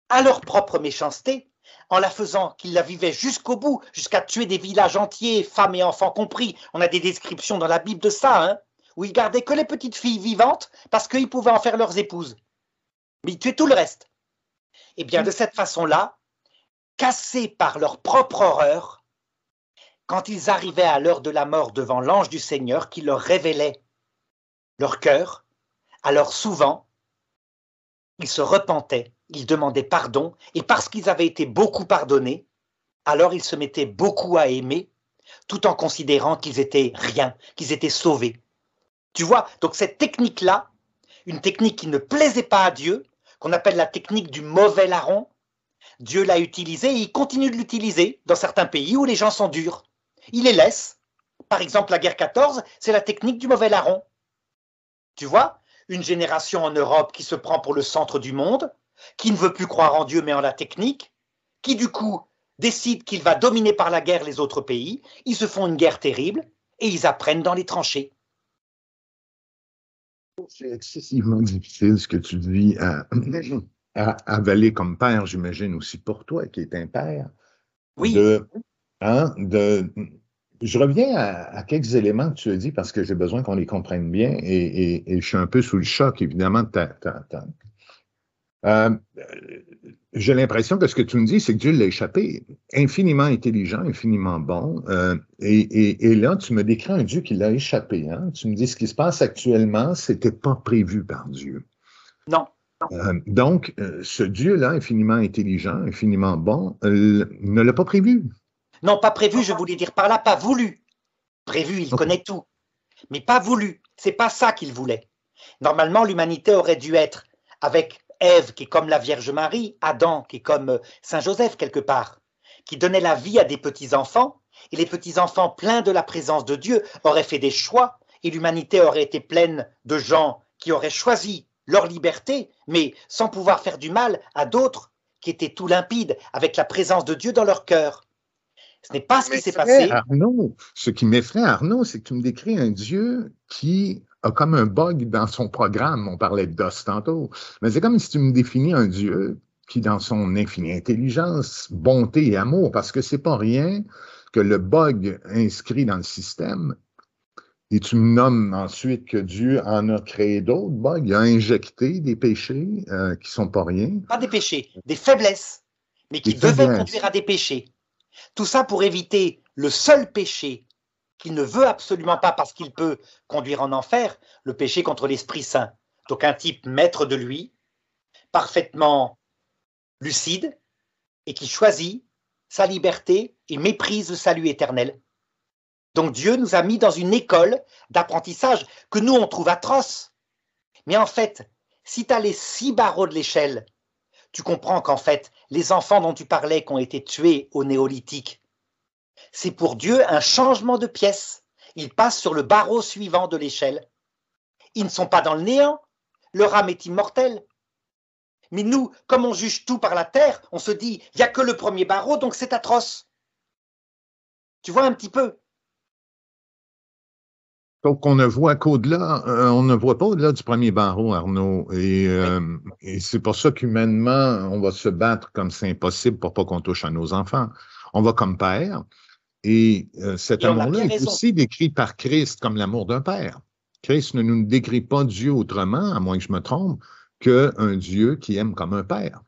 à leur propre méchanceté, en la faisant qu'ils la vivaient jusqu'au bout, jusqu'à tuer des villages entiers, femmes et enfants compris. On a des descriptions dans la Bible de ça, hein, où ils gardaient que les petites filles vivantes parce qu'ils pouvaient en faire leurs épouses. Mais ils tuaient tout le reste. Eh bien, de cette façon-là, cassés par leur propre horreur, quand ils arrivaient à l'heure de la mort devant l'ange du Seigneur qui leur révélait leur cœur, alors souvent, ils se repentaient ils demandaient pardon, et parce qu'ils avaient été beaucoup pardonnés, alors ils se mettaient beaucoup à aimer, tout en considérant qu'ils étaient rien, qu'ils étaient sauvés. Tu vois, donc cette technique-là, une technique qui ne plaisait pas à Dieu, qu'on appelle la technique du mauvais larron, Dieu l'a utilisée et il continue de l'utiliser dans certains pays où les gens sont durs. Il les laisse. Par exemple, la guerre 14, c'est la technique du mauvais larron. Tu vois, une génération en Europe qui se prend pour le centre du monde, qui ne veut plus croire en Dieu mais en la technique, qui du coup décide qu'il va dominer par la guerre les autres pays, ils se font une guerre terrible et ils apprennent dans les tranchées. C'est excessivement difficile ce que tu dis à, avaler comme père, j'imagine aussi pour toi qui est un père. Oui. Hein, de, je reviens à, quelques éléments que tu as dit parce que j'ai besoin qu'on les comprenne bien et, je suis un peu sous le choc, évidemment, de ta, euh, j'ai l'impression que ce que tu me dis, c'est que Dieu l'a échappé. Infiniment intelligent, infiniment bon. Euh, et, là, tu me décris un Dieu qui l'a échappé. Hein? Tu me dis ce qui se passe actuellement, c'était pas prévu par Dieu. Non. Euh, donc, ce Dieu-là, infiniment intelligent, infiniment bon, ne l'a pas prévu. Non, pas prévu, je voulais dire par là, pas voulu. Prévu, il connaît tout. Mais pas voulu. C'est pas ça qu'il voulait. Normalement, l'humanité aurait dû être avec Ève qui est comme la Vierge Marie, Adam qui est comme euh, Saint Joseph quelque part, qui donnait la vie à des petits-enfants, et les petits-enfants pleins de la présence de Dieu auraient fait des choix, et l'humanité aurait été pleine de gens qui auraient choisi leur liberté, mais sans pouvoir faire du mal à d'autres qui étaient tout limpides, avec la présence de Dieu dans leur cœur. Ce n'est pas ce qui s'est passé. Arnaud, ce qui m'effraie, Arnaud, c'est que tu me décris un Dieu qui a comme un bug dans son programme. On parlait de DOS tantôt. Mais c'est comme si tu me définis un Dieu qui, dans son infinie intelligence, bonté et amour, parce que c'est pas rien que le bug inscrit dans le système, et tu me nommes ensuite que Dieu en a créé d'autres bugs, il a injecté des péchés euh, qui sont pas rien. Pas des péchés, des faiblesses, mais qui devaient conduire à des péchés. Tout ça pour éviter le seul péché qu'il ne veut absolument pas parce qu'il peut conduire en enfer, le péché contre l'Esprit Saint. Donc un type maître de lui, parfaitement lucide, et qui choisit sa liberté et méprise le salut éternel. Donc Dieu nous a mis dans une école d'apprentissage que nous, on trouve atroce. Mais en fait, si tu as les six barreaux de l'échelle, tu comprends qu'en fait, les enfants dont tu parlais qui ont été tués au néolithique, c'est pour Dieu un changement de pièce. Ils passent sur le barreau suivant de l'échelle. Ils ne sont pas dans le néant. Leur âme est immortelle. Mais nous, comme on juge tout par la terre, on se dit, il n'y a que le premier barreau, donc c'est atroce. Tu vois un petit peu? Donc, on ne voit qu'au-delà, euh, on ne voit pas au-delà du premier barreau, Arnaud. Euh, et, c'est pour ça qu'humainement, on va se battre comme c'est impossible pour pas qu'on touche à nos enfants. On va comme père. Et euh, cet amour-là est aussi décrit par Christ comme l'amour d'un père. Christ ne nous décrit pas Dieu autrement, à moins que je me trompe, qu'un Dieu qui aime comme un père.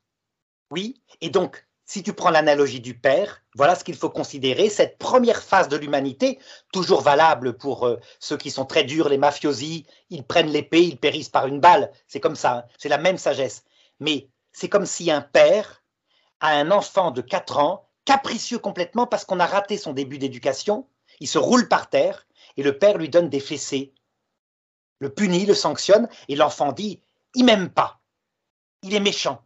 Oui, et donc si tu prends l'analogie du Père, voilà ce qu'il faut considérer, cette première phase de l'humanité, toujours valable pour euh, ceux qui sont très durs, les mafiosi, ils prennent l'épée, ils périssent par une balle, c'est comme ça, hein. c'est la même sagesse. Mais c'est comme si un père a un enfant de 4 ans, capricieux complètement parce qu'on a raté son début d'éducation, il se roule par terre et le père lui donne des fessées, le punit, le sanctionne et l'enfant dit, il m'aime pas, il est méchant.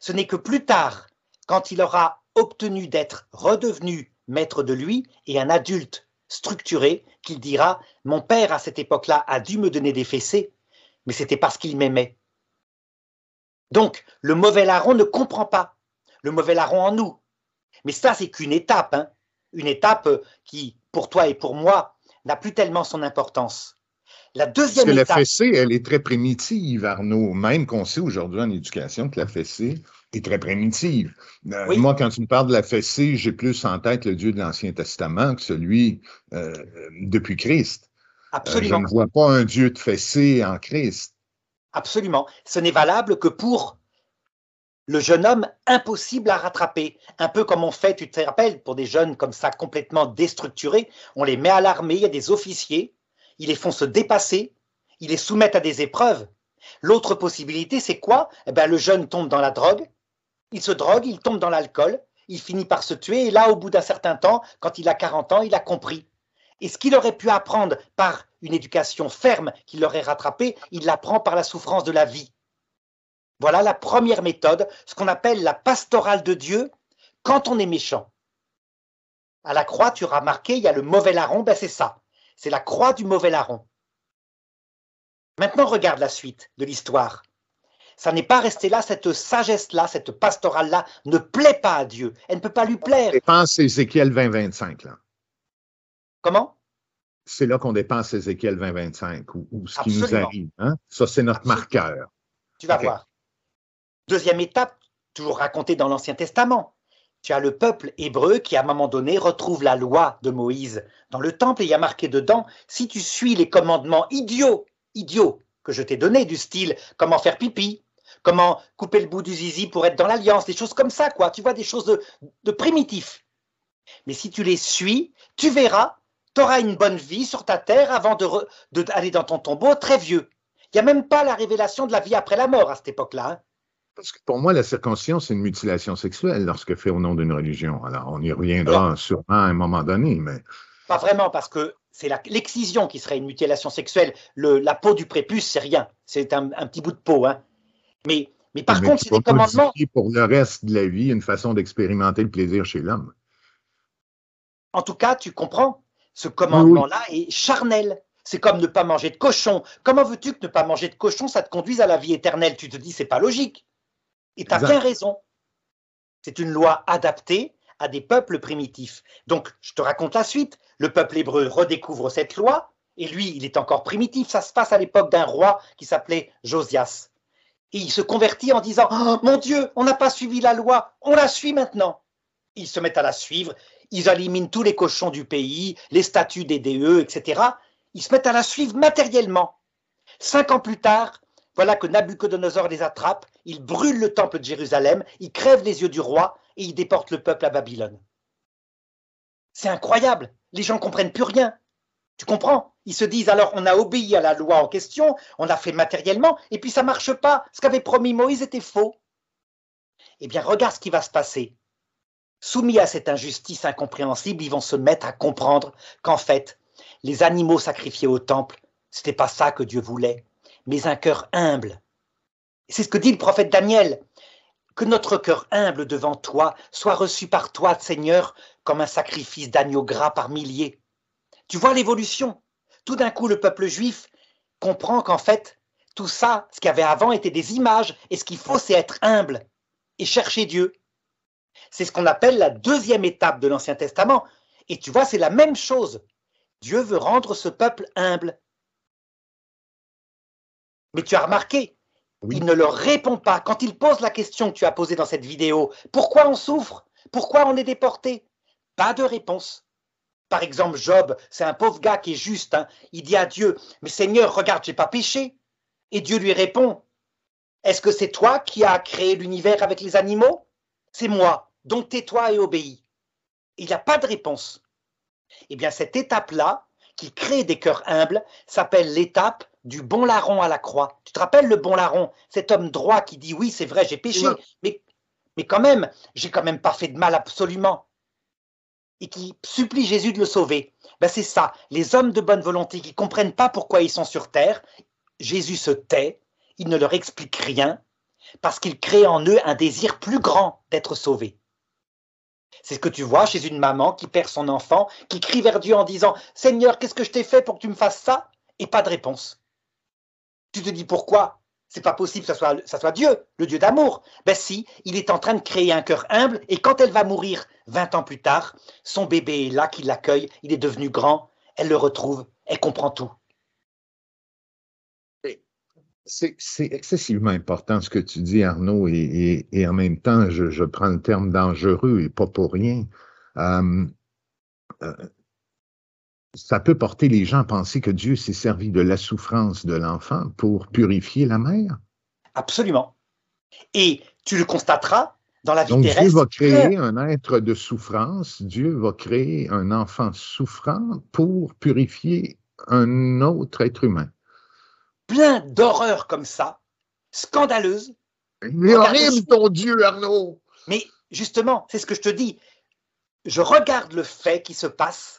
Ce n'est que plus tard, quand il aura obtenu d'être redevenu maître de lui et un adulte structuré, qu'il dira Mon père à cette époque-là a dû me donner des fessées, mais c'était parce qu'il m'aimait. Donc, le mauvais larron ne comprend pas le mauvais larron en nous. Mais ça, c'est qu'une étape, hein. une étape qui, pour toi et pour moi, n'a plus tellement son importance. La deuxième Parce que la fessée, elle est très primitive, Arnaud. Même qu'on sait aujourd'hui en éducation que la fessée, est très primitive. Euh, moi, quand tu me parles de la fessée, j'ai plus en tête le Dieu de l'Ancien Testament que celui euh, depuis Christ. Absolument. Euh, je ne vois pas un Dieu de fessée en Christ. Absolument. Ce n'est valable que pour le jeune homme impossible à rattraper. Un peu comme on fait, tu te rappelles, pour des jeunes comme ça complètement déstructurés, on les met à l'armée, il y a des officiers, ils les font se dépasser, ils les soumettent à des épreuves. L'autre possibilité, c'est quoi? Eh ben, Le jeune tombe dans la drogue, il se drogue, il tombe dans l'alcool, il finit par se tuer, et là, au bout d'un certain temps, quand il a 40 ans, il a compris. Et ce qu'il aurait pu apprendre par une éducation ferme qui l'aurait rattrapé, il l'apprend par la souffrance de la vie. Voilà la première méthode, ce qu'on appelle la pastorale de Dieu quand on est méchant. À la croix, tu auras remarqué, il y a le mauvais larron, ben c'est ça. C'est la croix du mauvais larron. Maintenant, regarde la suite de l'histoire ça n'est pas resté là, cette sagesse-là, cette pastorale-là ne plaît pas à Dieu. Elle ne peut pas lui plaire. On dépense Ézéchiel 20-25, là. Comment? C'est là qu'on dépense Ézéchiel 20-25, ou, ce qui nous arrive. Hein? Ça, c'est notre marqueur. Tu vas voir. Deuxième étape, toujours racontée dans l'Ancien Testament. Tu as le peuple hébreu qui, à un moment donné, retrouve la loi de Moïse dans le temple et il y a marqué dedans, si tu suis les commandements idiots, idiots, que je t'ai donnés, du style comment faire pipi, comment couper le bout du zizi pour être dans l'alliance, des choses comme ça, quoi. Tu vois, des choses de, de primitifs. Mais si tu les suis, tu verras, tu auras une bonne vie sur ta terre avant d'aller de, dans ton tombeau très vieux. Il n'y a même pas la révélation de la vie après la mort à cette époque-là. Hein. Parce que pour moi, la circoncision, c'est une mutilation sexuelle lorsque fait au nom d'une religion. Alors, on y reviendra sûrement à un moment donné, mais. Pas vraiment, parce que c'est l'excision qui serait une mutilation sexuelle. Le, la peau du prépuce, c'est rien. C'est un, un, petit bout de peau. Hein. Mais, mais par contre, c'est des commandements. Pour le reste de la vie, une façon d'expérimenter le plaisir chez l'homme. En tout cas, tu comprends, ce commandement-là est charnel. C'est comme ne pas manger de cochon. Comment veux-tu que ne pas manger de cochon, ça te conduise à la vie éternelle? Tu te dis, c'est pas logique. Et tu as bien raison. C'est une loi adaptée à des peuples primitifs. Donc, je te raconte la suite. Le peuple hébreu redécouvre cette loi, et lui, il est encore primitif. Ça se passe à l'époque d'un roi qui s'appelait Josias. Et il se convertit en disant oh, Mon Dieu, on n'a pas suivi la loi, on la suit maintenant. Ils se mettent à la suivre, ils éliminent tous les cochons du pays, les statues des DE, etc. Ils se mettent à la suivre matériellement. Cinq ans plus tard, voilà que Nabucodonosor les attrape, il brûle le temple de Jérusalem, il crève les yeux du roi et il déporte le peuple à Babylone. C'est incroyable, les gens ne comprennent plus rien. Tu comprends? Ils se disent alors on a obéi à la loi en question, on l'a fait matériellement, et puis ça marche pas. Ce qu'avait promis Moïse était faux. Eh bien, regarde ce qui va se passer. Soumis à cette injustice incompréhensible, ils vont se mettre à comprendre qu'en fait, les animaux sacrifiés au temple, c'était pas ça que Dieu voulait, mais un cœur humble. C'est ce que dit le prophète Daniel. Que notre cœur humble devant toi soit reçu par toi, Seigneur, comme un sacrifice d'agneau gras par milliers. Tu vois l'évolution. Tout d'un coup, le peuple juif comprend qu'en fait, Tout ça, ce qu'il y avait avant, était des images. Et ce qu'il faut, c'est être humble et chercher Dieu. C'est ce qu'on appelle la deuxième étape de l'Ancien Testament. Et tu vois, c'est la même chose. Dieu veut rendre ce peuple humble. Mais tu as remarqué, il ne leur répond pas. Quand il pose la question que tu as posée dans cette vidéo, pourquoi on souffre? Pourquoi on est déporté? Pas de réponse. Par exemple, Job, c'est un pauvre gars qui est juste. Hein. Il dit à Dieu, mais Seigneur, regarde, j'ai pas péché. Et Dieu lui répond, est-ce que c'est toi qui as créé l'univers avec les animaux? C'est moi, donc tais-toi et obéis. Il n'y a pas de réponse. Eh bien, cette étape-là, qui crée des cœurs humbles, s'appelle l'étape du bon larron à la croix. Tu te rappelles le bon larron, cet homme droit qui dit oui, c'est vrai, j'ai péché, mais, mais quand même, j'ai quand même pas fait de mal absolument. Et qui supplie Jésus de le sauver. Ben c'est ça, les hommes de bonne volonté qui comprennent pas pourquoi ils sont sur terre, Jésus se tait, il ne leur explique rien, parce qu'il crée en eux un désir plus grand d'être sauvés. C'est ce que tu vois chez une maman qui perd son enfant, qui crie vers Dieu en disant Seigneur, qu'est-ce que je t'ai fait pour que tu me fasses ça? Et pas de réponse. Tu te dis pourquoi C'est pas possible que ça soit, Dieu, le Dieu d'amour? Ben si, il est en train de créer un cœur humble et quand elle va mourir 20 ans plus tard, son bébé est là qui l'accueille, il est devenu grand, elle le retrouve, elle comprend tout. C'est excessivement important ce que tu dis, Arnaud, et, en même temps, je, prends le terme dangereux et pas pour rien. Euh, euh, ça peut porter les gens à penser que Dieu s'est servi de la souffrance de l'enfant pour purifier la mère. Absolument. Et tu le constateras dans la vie Donc, terrestre. Dieu va créer un être de souffrance, Dieu va créer un enfant souffrant pour purifier un autre être humain plein d'horreurs comme ça, scandaleuses. Horrible ton Dieu, Arnaud. Mais justement, c'est ce que je te dis. Je regarde le fait qui se passe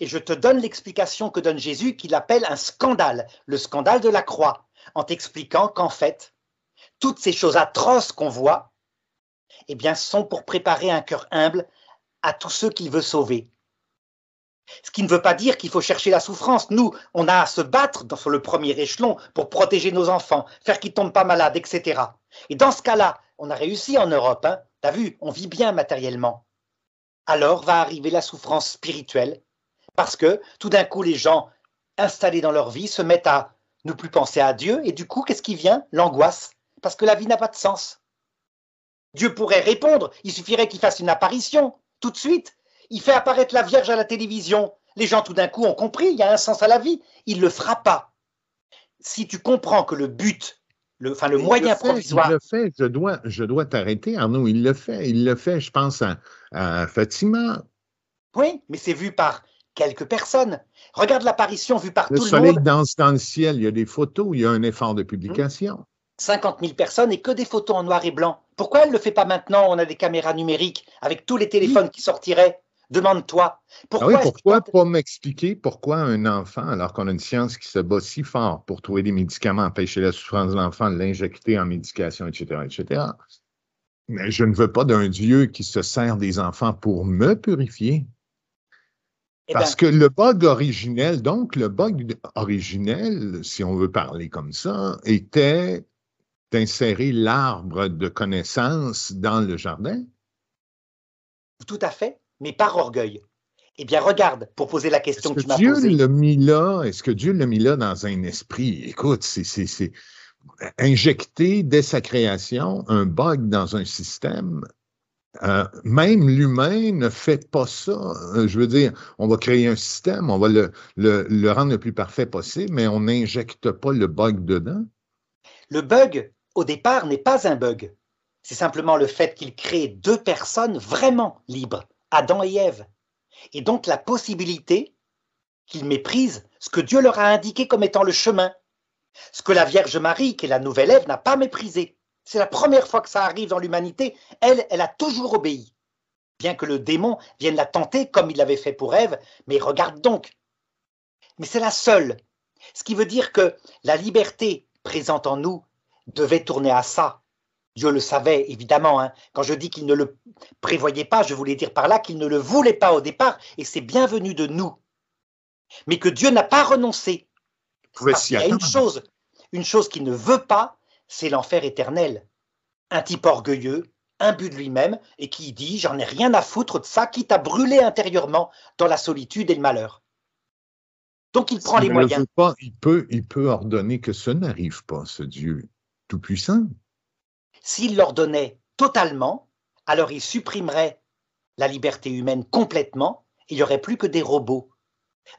et je te donne l'explication que donne Jésus qu'il appelle un scandale, le scandale de la croix, en t'expliquant qu'en fait, toutes ces choses atroces qu'on voit, eh bien, sont pour préparer un cœur humble à tous ceux qu'il veut sauver. Ce qui ne veut pas dire qu'il faut chercher la souffrance. Nous, on a à se battre sur le premier échelon pour protéger nos enfants, faire qu'ils ne tombent pas malades, etc. Et dans ce cas-là, on a réussi en Europe. Hein. T'as vu, on vit bien matériellement. Alors va arriver la souffrance spirituelle, parce que tout d'un coup, les gens installés dans leur vie se mettent à ne plus penser à Dieu, et du coup, qu'est-ce qui vient? L'angoisse, parce que la vie n'a pas de sens. Dieu pourrait répondre, il suffirait qu'il fasse une apparition, tout de suite, il fait apparaître la Vierge à la télévision. Les gens tout d'un coup ont compris, il y a un sens à la vie. Il ne le fera pas. Si tu comprends que le but, le, enfin le moyen provisoire. Il le fait, je dois, je dois t'arrêter, Arnaud, il le fait. Il le fait, je pense à, Fatima. Oui, mais c'est vu par quelques personnes. Regarde l'apparition vue par tout le monde. Le soleil danse dans le ciel, il y a des photos, il y a un effort de publication. 50 000 personnes et que des photos en noir et blanc. Pourquoi elle ne le fait pas maintenant? On a des caméras numériques avec tous les téléphones qui sortiraient. Demande-toi. Pourquoi, ah pourquoi pas m'expliquer pourquoi un enfant, alors qu'on a une science qui se bat si fort pour trouver des médicaments, empêcher la souffrance de l'enfant, l'injecter en médication, etc., etc. Mais je ne veux pas d'un Dieu qui se sert des enfants pour me purifier. Eh Parce ben que le bug originel, donc le bug originel, si on veut parler comme ça, était d'insérer l'arbre de connaissance dans le jardin. Tout à fait mais par orgueil. Eh bien, regarde, pour poser la question que, tu m'as posée. Dieu l'a mis là, est-ce que Dieu l'a mis là dans un esprit? Écoute, c'est injecter dès sa création un bug dans un système. Euh, même l'humain ne fait pas ça. Euh, je veux dire, on va créer un système, on va le, le, le rendre le plus parfait possible, mais on n'injecte pas le bug dedans. Le bug, au départ, n'est pas un bug. C'est simplement le fait qu'il crée deux personnes vraiment libres. Adam et Ève. Et donc la possibilité qu'ils méprisent ce que Dieu leur a indiqué comme étant le chemin. Ce que la Vierge Marie, qui est la nouvelle Ève, n'a pas méprisé. C'est la première fois que ça arrive dans l'humanité. Elle, elle a toujours obéi. Bien que le démon vienne la tenter comme il l'avait fait pour Ève, mais regarde donc. Mais c'est la seule. Ce qui veut dire que la liberté présente en nous devait tourner à ça. Dieu le savait, évidemment. Hein. Quand je dis qu'il ne le prévoyait pas, je voulais dire par là qu'il ne le voulait pas au départ, et c'est bienvenu de nous. Mais que Dieu n'a pas renoncé. Il y a une chose, une chose qu'il ne veut pas, c'est l'enfer éternel. Un type orgueilleux, imbu de lui-même, et qui dit J'en ai rien à foutre de ça, quitte à brûler intérieurement dans la solitude et le malheur. Donc il prend les moyens. Pas, il, peut, il peut ordonner que ce n'arrive pas, ce Dieu tout-puissant. S'il l'ordonnait totalement, alors il supprimerait la liberté humaine complètement, il n'y aurait plus que des robots.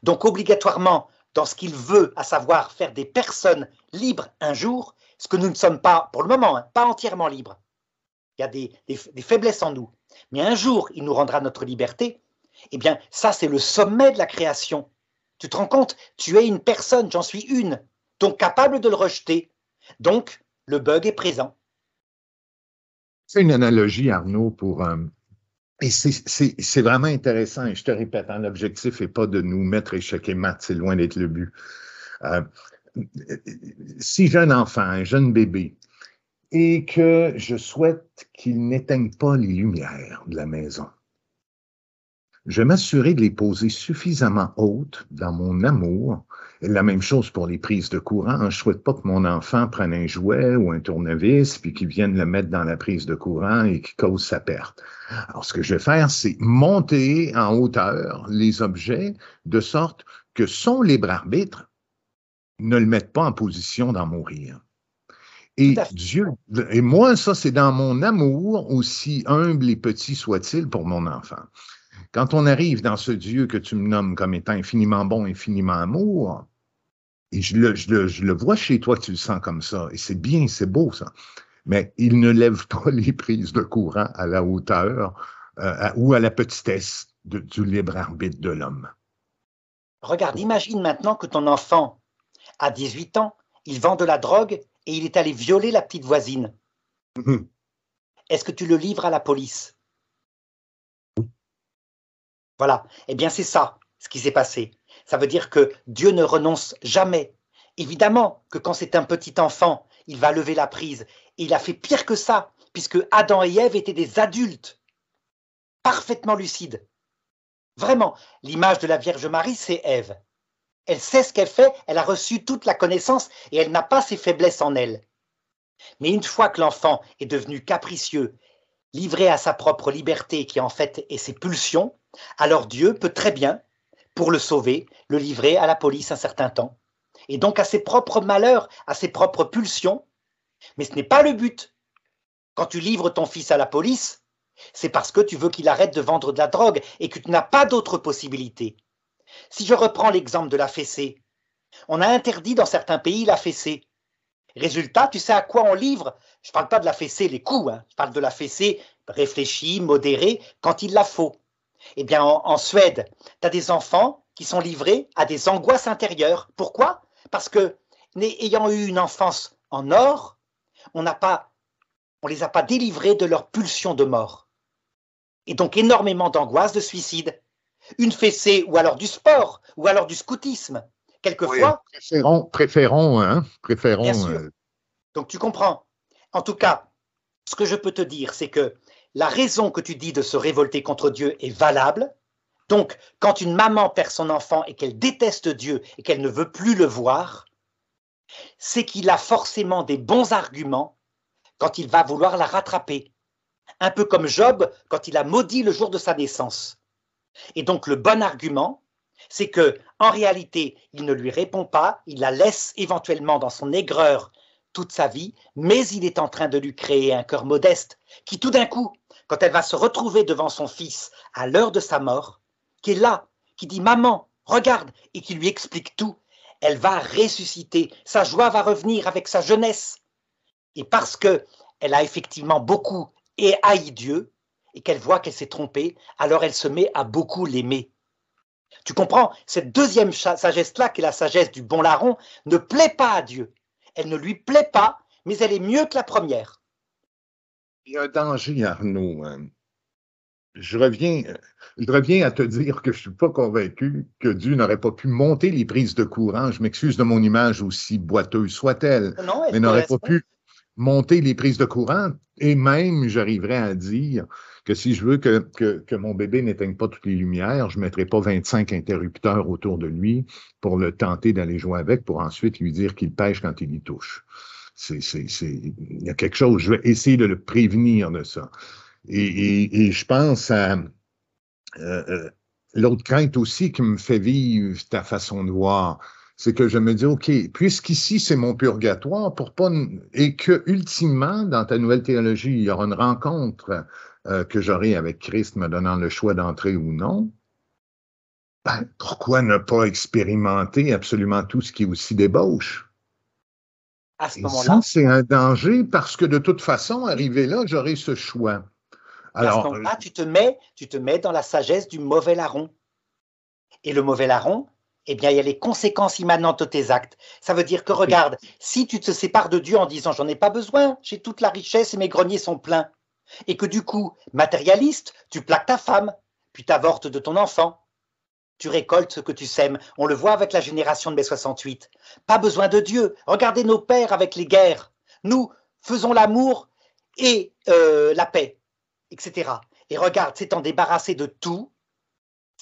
Donc obligatoirement, dans ce qu'il veut, à savoir faire des personnes libres un jour, ce que nous ne sommes pas, pour le moment, hein, pas entièrement libres. Il y a des, des, faiblesses en nous. Mais un jour, il nous rendra notre liberté. Eh bien, ça, c'est le sommet de la création. Tu te rends compte Tu es une personne, j'en suis une, donc capable de le rejeter. Donc, le bug est présent. C'est une analogie, Arnaud, pour... Euh, et c'est vraiment intéressant, et je te répète, hein, l'objectif n'est pas de nous mettre échec et mat, c'est loin d'être le but. Euh, si j'ai un enfant, un jeune bébé, et que je souhaite qu'il n'éteigne pas les lumières de la maison, je vais m'assurer de les poser suffisamment hautes dans mon amour. La même chose pour les prises de courant. Je ne souhaite pas que mon enfant prenne un jouet ou un tournevis puis qu'il vienne le mettre dans la prise de courant et qu'il cause sa perte. Alors, ce que je vais faire, c'est monter en hauteur les objets de sorte que son libre arbitre ne le mette pas en position d'en mourir. Et Dieu, et moi, ça, c'est dans mon amour, aussi humble et petit soit-il pour mon enfant. Quand on arrive dans ce Dieu que tu me nommes comme étant infiniment bon, infiniment amour, et je le, je le, vois chez toi, tu le sens comme ça, et c'est bien, c'est beau ça, mais il ne lève pas les prises de courant à la hauteur euh, ou à la petitesse du libre arbitre de l'homme. Regarde, imagine maintenant que ton enfant a 18 ans, il vend de la drogue et il est allé violer la petite voisine. Mhm. Est-ce que tu le livres à la police? Voilà. Eh bien, c'est ça, ce qui s'est passé. Ça veut dire que Dieu ne renonce jamais. Évidemment que quand c'est un petit enfant, il va lever la prise. Et il a fait pire que ça, puisque Adam et Ève étaient des adultes, parfaitement lucides. Vraiment, l'image de la Vierge Marie, c'est Ève. Elle sait ce qu'elle fait, elle a reçu toute la connaissance et elle n'a pas ses faiblesses en elle. Mais une fois que l'enfant est devenu capricieux, livré à sa propre liberté qui en fait est ses pulsions, alors Dieu peut très bien, pour le sauver, le livrer à la police un certain temps, et donc à ses propres malheurs, à ses propres pulsions. Mais ce n'est pas le but. Quand tu livres ton fils à la police, c'est parce que tu veux qu'il arrête de vendre de la drogue et que tu n'as pas d'autre possibilité. Si je reprends l'exemple de la fessée, on a interdit dans certains pays la fessée. Résultat, tu sais à quoi on livre? Je ne parle pas de la fessée les coups, hein. je parle de la fessée réfléchie, modérée, quand il la faut. Eh bien, en, Suède, tu as des enfants qui sont livrés à des angoisses intérieures. Pourquoi? Parce que, ayant eu une enfance en or, on n'a pas, on les a pas délivrés de leur pulsion de mort. Et donc énormément d'angoisse, de suicide. Une fessée, ou alors du sport, ou alors du scoutisme. Quelquefois. préférons, préférons, hein, préférons. Euh, donc tu comprends. En tout cas, ce que je peux te dire, c'est que la raison que tu dis de se révolter contre Dieu est valable. Donc, quand une maman perd son enfant et qu'elle déteste Dieu et qu'elle ne veut plus le voir, c'est qu'il a forcément des bons arguments quand il va vouloir la rattraper. Un peu comme Job quand il a maudit le jour de sa naissance. Et donc le bon argument, c'est que en réalité, il ne lui répond pas, il la laisse éventuellement dans son aigreur toute sa vie, mais il est en train de lui créer un cœur modeste qui tout d'un coup quand elle va se retrouver devant son fils à l'heure de sa mort, qui est là, qui dit Maman, regarde, et qui lui explique tout, elle va ressusciter, sa joie va revenir avec sa jeunesse. Et parce que elle a effectivement beaucoup et haï Dieu, et qu'elle voit qu'elle s'est trompée, alors elle se met à beaucoup l'aimer. Tu comprends? Cette deuxième sagesse-là, qui est la sagesse du bon larron, ne plaît pas à Dieu. Elle ne lui plaît pas, mais elle est mieux que la première. Il y a un danger, Arnaud. Hein. Je reviens, je reviens à te dire que je ne suis pas convaincu que Dieu n'aurait pas pu monter les prises de courant. Je m'excuse de mon image aussi boiteuse soit-elle, mais n'aurait pas pu monter les prises de courant et même, j'arriverais à dire que si je veux que, mon bébé n'éteigne pas toutes les lumières, je ne mettrai pas 25 interrupteurs autour de lui pour le tenter d'aller jouer avec pour ensuite lui dire qu'il pêche quand il y touche. C'est, il y a quelque chose, je vais essayer de le prévenir de ça. Et, et, je pense à euh, euh, l'autre crainte aussi qui me fait vivre ta façon de voir c'est que je me dis, OK, puisqu'ici c'est mon purgatoire, pour pas et que ultimement, dans ta nouvelle théologie, il y aura une rencontre euh, que j'aurai avec Christ me donnant le choix d'entrer ou non, ben, pourquoi ne pas expérimenter absolument tout ce qui est aussi débauche? À ce moment-là? c'est un danger parce que de toute façon, arrivé là, j'aurai ce choix. Alors, à ce moment-là, tu te mets, tu te mets dans la sagesse du mauvais larron. Et le mauvais larron, eh bien, il y a les conséquences immanentes de tes actes. Ça veut dire que, regarde, si tu te sépares de Dieu en disant j'en ai pas besoin, j'ai toute la richesse et mes greniers sont pleins, et que du coup, matérialiste, tu plaques ta femme, puis t'avortes de ton enfant, tu récoltes ce que tu sèmes. On le voit avec la génération de mai 68. Pas besoin de Dieu. Regardez nos pères avec les guerres. Nous faisons l'amour et euh, la paix, etc. Et regarde, s'étant débarrassé de tout,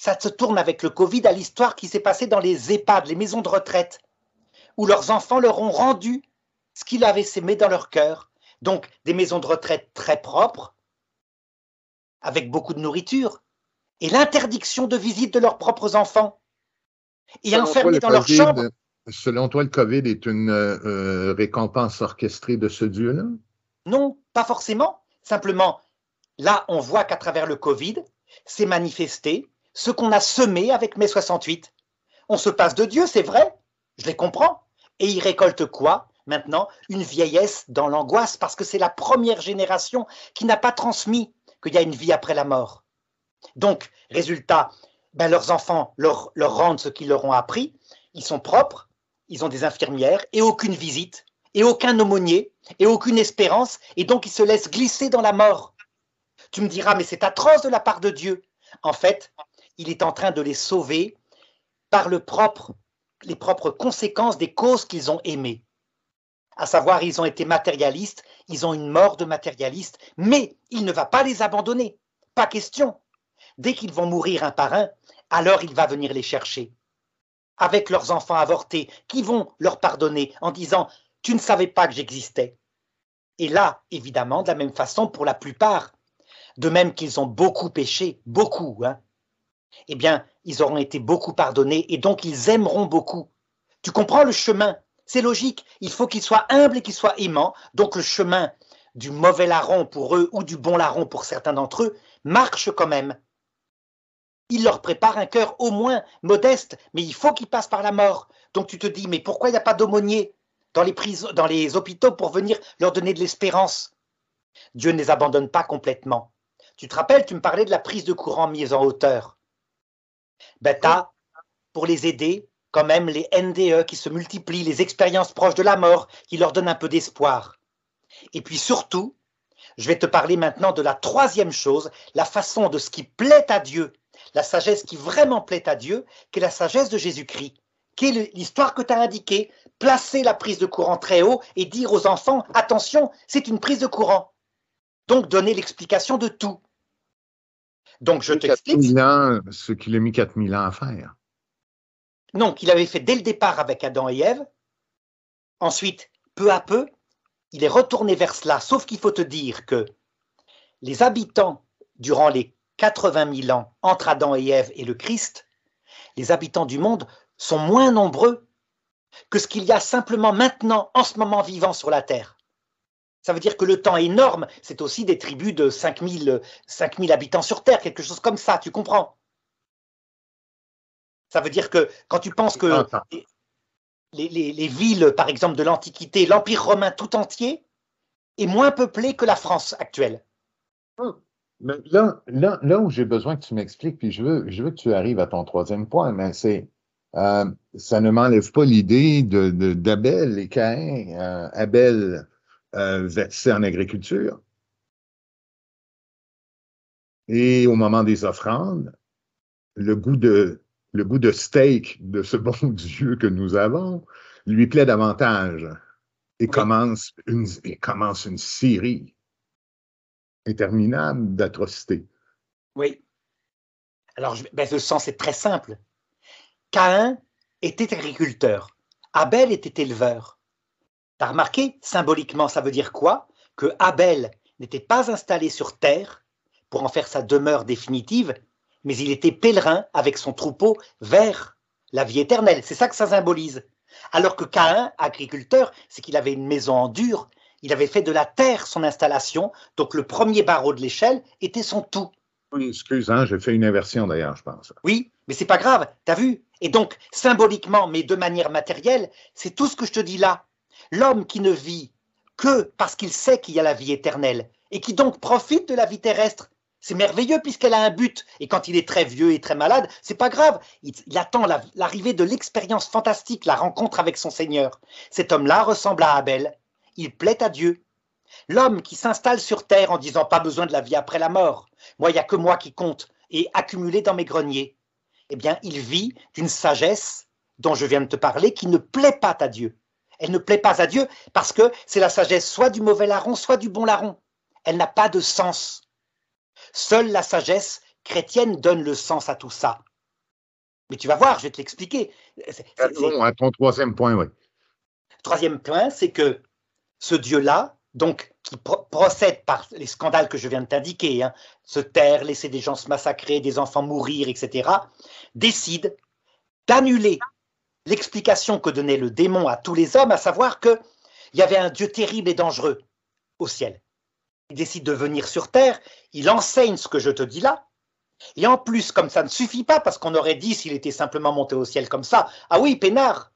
ça se tourne avec le Covid à l'histoire qui s'est passée dans les EHPAD, les maisons de retraite, où leurs enfants leur ont rendu ce qu'ils avaient sémé dans leur cœur. Donc des maisons de retraite très propres, avec beaucoup de nourriture, et l'interdiction de visite de leurs propres enfants, et enfermés dans leur chambre. Selon toi, le Covid est une euh, récompense orchestrée de ce Dieu-là Non, pas forcément. Simplement, là, on voit qu'à travers le Covid, c'est manifesté ce qu'on a semé avec mai 68. On se passe de Dieu, c'est vrai, je les comprends. Et ils récoltent quoi maintenant? Une vieillesse dans l'angoisse, parce que c'est la première génération qui n'a pas transmis qu'il y a une vie après la mort. Donc, résultat, ben leurs enfants leur, leur rendent ce qu'ils leur ont appris, ils sont propres, ils ont des infirmières et aucune visite, et aucun aumônier, et aucune espérance, et donc ils se laissent glisser dans la mort. Tu me diras, mais c'est atroce de la part de Dieu. En fait, il est en train de les sauver par les propres conséquences des causes qu'ils ont aimées. À savoir, ils ont été matérialistes, ils ont une mort de matérialistes, mais il ne va pas les abandonner. Pas question. Dès qu'ils vont mourir un par un, alors il va venir les chercher. Avec leurs enfants avortés, qui vont leur pardonner en disant Tu ne savais pas que j'existais. Et là, évidemment, de la même façon pour la plupart, de même qu'ils ont beaucoup péché, beaucoup, hein, eh bien, ils auront été beaucoup pardonnés et donc ils aimeront beaucoup. Tu comprends le chemin? C'est logique. Il faut qu'ils soient humbles et qu'ils soient aimants. Donc le chemin du mauvais larron pour eux ou du bon larron pour certains d'entre eux marche quand même. Il leur prépare un cœur au moins modeste, mais il faut qu'ils passent par la mort. Donc tu te dis, mais pourquoi il n'y a pas d'aumônier dans les, dans les hôpitaux pour venir leur donner de l'espérance? Dieu ne les abandonne pas complètement. Tu te rappelles, tu me parlais de la prise de courant mise en hauteur ben, tu as, pour les aider, quand même les NDE qui se multiplient, les expériences proches de la mort qui leur donnent un peu d'espoir. Et puis surtout, je vais te parler maintenant de la troisième chose, la façon de ce qui plaît à Dieu, la sagesse qui vraiment plaît à Dieu, qui est la sagesse de Jésus-Christ, qui est l'histoire que tu as indiquée, placer la prise de courant très haut et dire aux enfants, attention, c'est une prise de courant. Donc donner l'explication de tout. Donc, je t'explique. Ce qu'il a mis 4000 ans à faire. Non, qu'il avait fait dès le départ avec Adam et Ève. Ensuite, peu à peu, il est retourné vers cela. Sauf qu'il faut te dire que les habitants, durant les 80 000 ans entre Adam et Ève et le Christ, les habitants du monde sont moins nombreux que ce qu'il y a simplement maintenant, en ce moment vivant sur la Terre. Ça veut dire que le temps énorme, c'est aussi des tribus de 5000, 5000 habitants sur Terre, quelque chose comme ça, tu comprends? Ça veut dire que quand tu penses que les, villes, par exemple, de l'Antiquité, l'Empire romain tout entier, est moins peuplé que la France actuelle. Mais là, là, là où j'ai besoin que tu m'expliques, puis je veux, je veux que tu arrives à ton troisième point, mais c'est euh, ça ne m'enlève pas l'idée d'Abel de, et Caïn. Euh, Abel euh, en agriculture. Et au moment des offrandes, le goût de, le goût de steak de ce bon Dieu que nous avons lui plaît davantage et, commence une, et commence une série interminable d'atrocités. Oui. Alors, ben, le sens est très simple. Caïn était agriculteur, Abel était éleveur. T'as remarqué, symboliquement, ça veut dire quoi? Que Abel n'était pas installé sur terre pour en faire sa demeure définitive, mais il était pèlerin avec son troupeau vers la vie éternelle. C'est ça que ça symbolise. Alors que Caïn, agriculteur, c'est qu'il avait une maison en dur, il avait fait de la terre son installation, donc le premier barreau de l'échelle était son tout. Oui, excuse, hein, j'ai fait une inversion d'ailleurs, je pense. Oui, mais c'est pas grave, t'as vu? Et donc, symboliquement, mais de manière matérielle, c'est tout ce que je te dis là. L'homme qui ne vit que parce qu'il sait qu'il y a la vie éternelle et qui donc profite de la vie terrestre, c'est merveilleux puisqu'elle a un but. Et quand il est très vieux et très malade, c'est pas grave. Il, attend l'arrivée de l'expérience fantastique, la rencontre avec son Seigneur. Cet homme-là ressemble à Abel. Il plaît à Dieu. L'homme qui s'installe sur terre en disant pas besoin de la vie après la mort. Moi, il n'y a que moi qui compte et accumulé dans mes greniers. Eh bien, il vit d'une sagesse dont je viens de te parler qui ne plaît pas à Dieu. Elle ne plaît pas à Dieu parce que c'est la sagesse soit du mauvais larron, soit du bon larron. Elle n'a pas de sens. Seule la sagesse chrétienne donne le sens à tout ça. Mais tu vas voir, je vais te l'expliquer. À ton troisième point, oui. Troisième point, c'est que ce Dieu-là, donc qui procède par les scandales que je viens de t'indiquer, hein, se taire, laisser des gens se massacrer, des enfants mourir, etc., décide d'annuler l'explication que donnait le démon à tous les hommes, à savoir qu'il y avait un Dieu terrible et dangereux au ciel il décide de venir sur Terre, il enseigne ce que je te dis là, et en plus, comme ça ne suffit pas, parce qu'on aurait dit s'il était simplement monté au ciel comme ça, ah oui, peinard.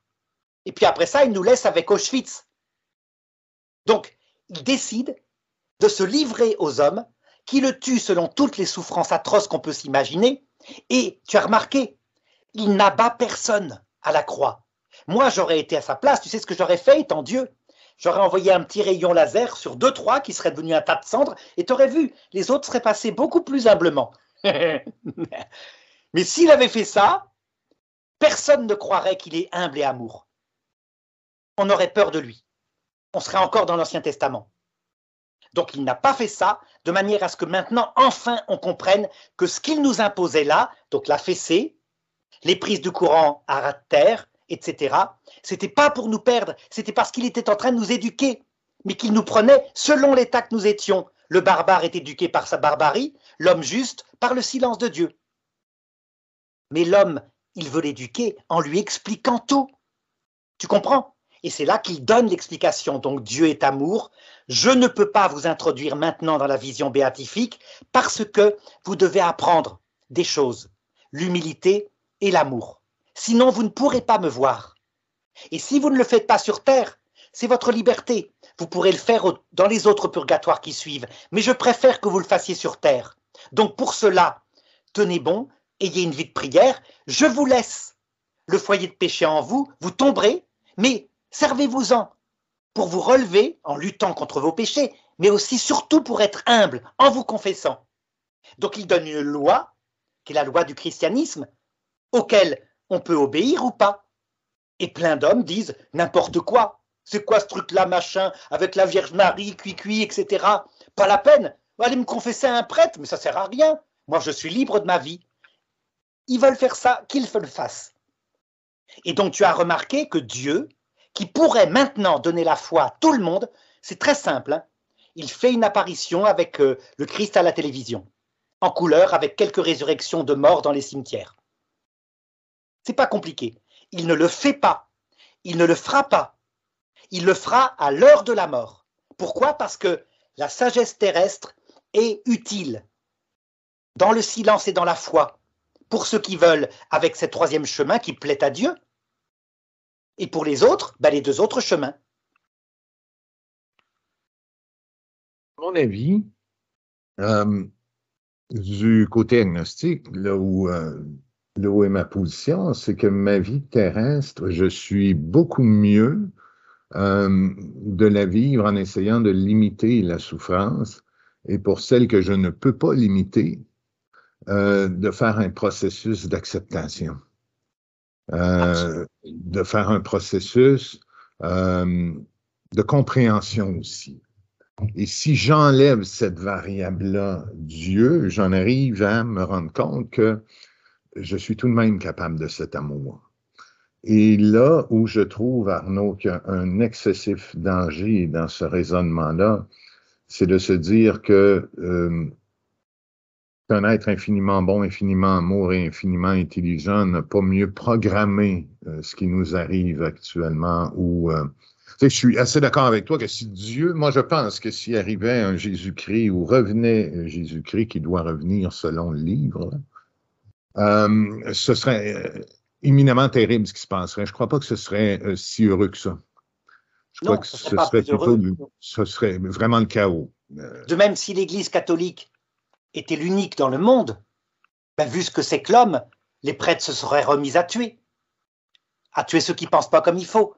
Et puis après ça, il nous laisse avec Auschwitz. Donc, il décide de se livrer aux hommes qui le tuent selon toutes les souffrances atroces qu'on peut s'imaginer. Et tu as remarqué, il n'abat personne à la croix. Moi, j'aurais été à sa place, tu sais ce que j'aurais fait étant Dieu? J'aurais envoyé un petit rayon laser sur deux, trois qui seraient devenus un tas de cendres et t'aurais vu, les autres seraient passés beaucoup plus humblement. Mais s'il avait fait ça, personne ne croirait qu'il est humble et amour. On aurait peur de lui. On serait encore dans l'Ancien Testament. Donc il n'a pas fait ça de manière à ce que maintenant, enfin, on comprenne que ce qu'il nous imposait là, donc la fessée, les prises de courant à ras de terre, etc., c'était pas pour nous perdre, c'était parce qu'il était en train de nous éduquer, mais qu'il nous prenait selon l'état que nous étions. Le barbare est éduqué par sa barbarie, l'homme juste par le silence de Dieu. Mais l'homme, il veut l'éduquer en lui expliquant tout. Tu comprends? Et c'est là qu'il donne l'explication. Donc Dieu est amour. Je ne peux pas vous introduire maintenant dans la vision béatifique parce que vous devez apprendre des choses, l'humilité et l'amour. Sinon, vous ne pourrez pas me voir. Et si vous ne le faites pas sur terre, c'est votre liberté. Vous pourrez le faire dans les autres purgatoires qui suivent. Mais je préfère que vous le fassiez sur terre. Donc pour cela, tenez bon, ayez une vie de prière. Je vous laisse le foyer de péché en vous. Vous tomberez, mais servez-vous-en pour vous relever en luttant contre vos péchés, mais aussi surtout pour être humble en vous confessant. Donc il donne une loi, qui est la loi du christianisme, auquel on peut obéir ou pas. Et plein d'hommes disent n'importe quoi. C'est quoi ce truc-là, machin, avec la Vierge Marie, cuit-cuit, etc. Pas la peine. Allez me confesser à un prêtre, mais ça sert à rien. Moi, je suis libre de ma vie. Ils veulent faire ça, qu'ils le fassent. Et donc, tu as remarqué que Dieu, qui pourrait maintenant donner la foi à tout le monde, c'est très simple. Hein. il fait une apparition avec euh, le Christ à la télévision, en couleur, avec quelques résurrections de morts dans les cimetières. C'est pas compliqué. Il ne le fait pas. Il ne le fera pas. Il le fera à l'heure de la mort. Pourquoi? Parce que la sagesse terrestre est utile dans le silence et dans la foi pour ceux qui veulent avec ce troisième chemin qui plaît à Dieu et pour les autres, ben, les deux autres chemins. À mon avis, euh, du côté agnostique, là où euh, Là où est ma position, c'est que ma vie terrestre, je suis beaucoup mieux euh, de la vivre en essayant de limiter la souffrance. Et pour celle que je ne peux pas limiter, euh, de faire un processus d'acceptation, euh, de faire un processus de compréhension aussi. Et si j'enlève cette variable-là, Dieu, j'en arrive à me rendre compte que je suis tout de même capable de cet amour. Et là où je trouve, Arnaud, qu'il y a un excessif danger dans ce raisonnement-là, c'est de se dire que euh, qu'un être infiniment bon, infiniment amour et infiniment intelligent n'a pas mieux programmé euh, ce qui nous arrive actuellement ou euh, je suis assez d'accord avec toi que si Dieu, moi je pense que s'il arrivait un Jésus-Christ ou revenait Jésus-Christ qui doit revenir selon le livre, ce serait éminemment terrible ce qui se passerait. Je ne crois pas que ce serait si heureux que ça. Je crois que ce serait plutôt, ce serait vraiment le chaos. De même, si l'Église catholique était l'unique dans le monde, ben, vu ce que c'est que l'homme, les prêtres se seraient remis à tuer, à tuer ceux qui pensent pas comme il faut.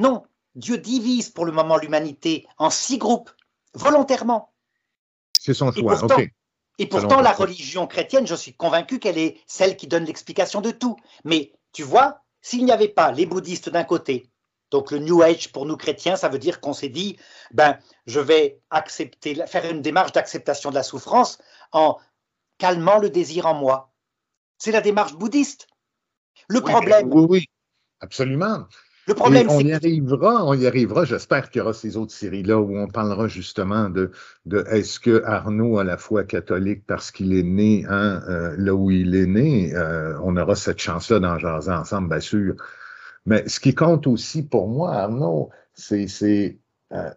Non, Dieu divise pour le moment l'humanité en six groupes, volontairement. C'est son choix, pourtant, Et pourtant, la religion chrétienne, je suis convaincu qu'elle est celle qui donne l'explication de tout. Mais tu vois, s'il n'y avait pas les bouddhistes d'un côté, donc le New Age pour nous chrétiens, ça veut dire qu'on s'est dit, ben, je vais accepter, faire une démarche d'acceptation de la souffrance en calmant le désir en moi. C'est la démarche bouddhiste. Le problème. Oui, oui, absolument. Le problème, on y arrivera, on y arrivera. J'espère qu'il y aura ces autres séries-là où on parlera justement de, de est-ce que Arnaud a la foi catholique parce qu'il est né hein, euh, là où il est né. Euh, on aura cette chance-là d'en jaser ensemble, bien sûr. Mais ce qui compte aussi pour moi, Arnaud, c'est euh,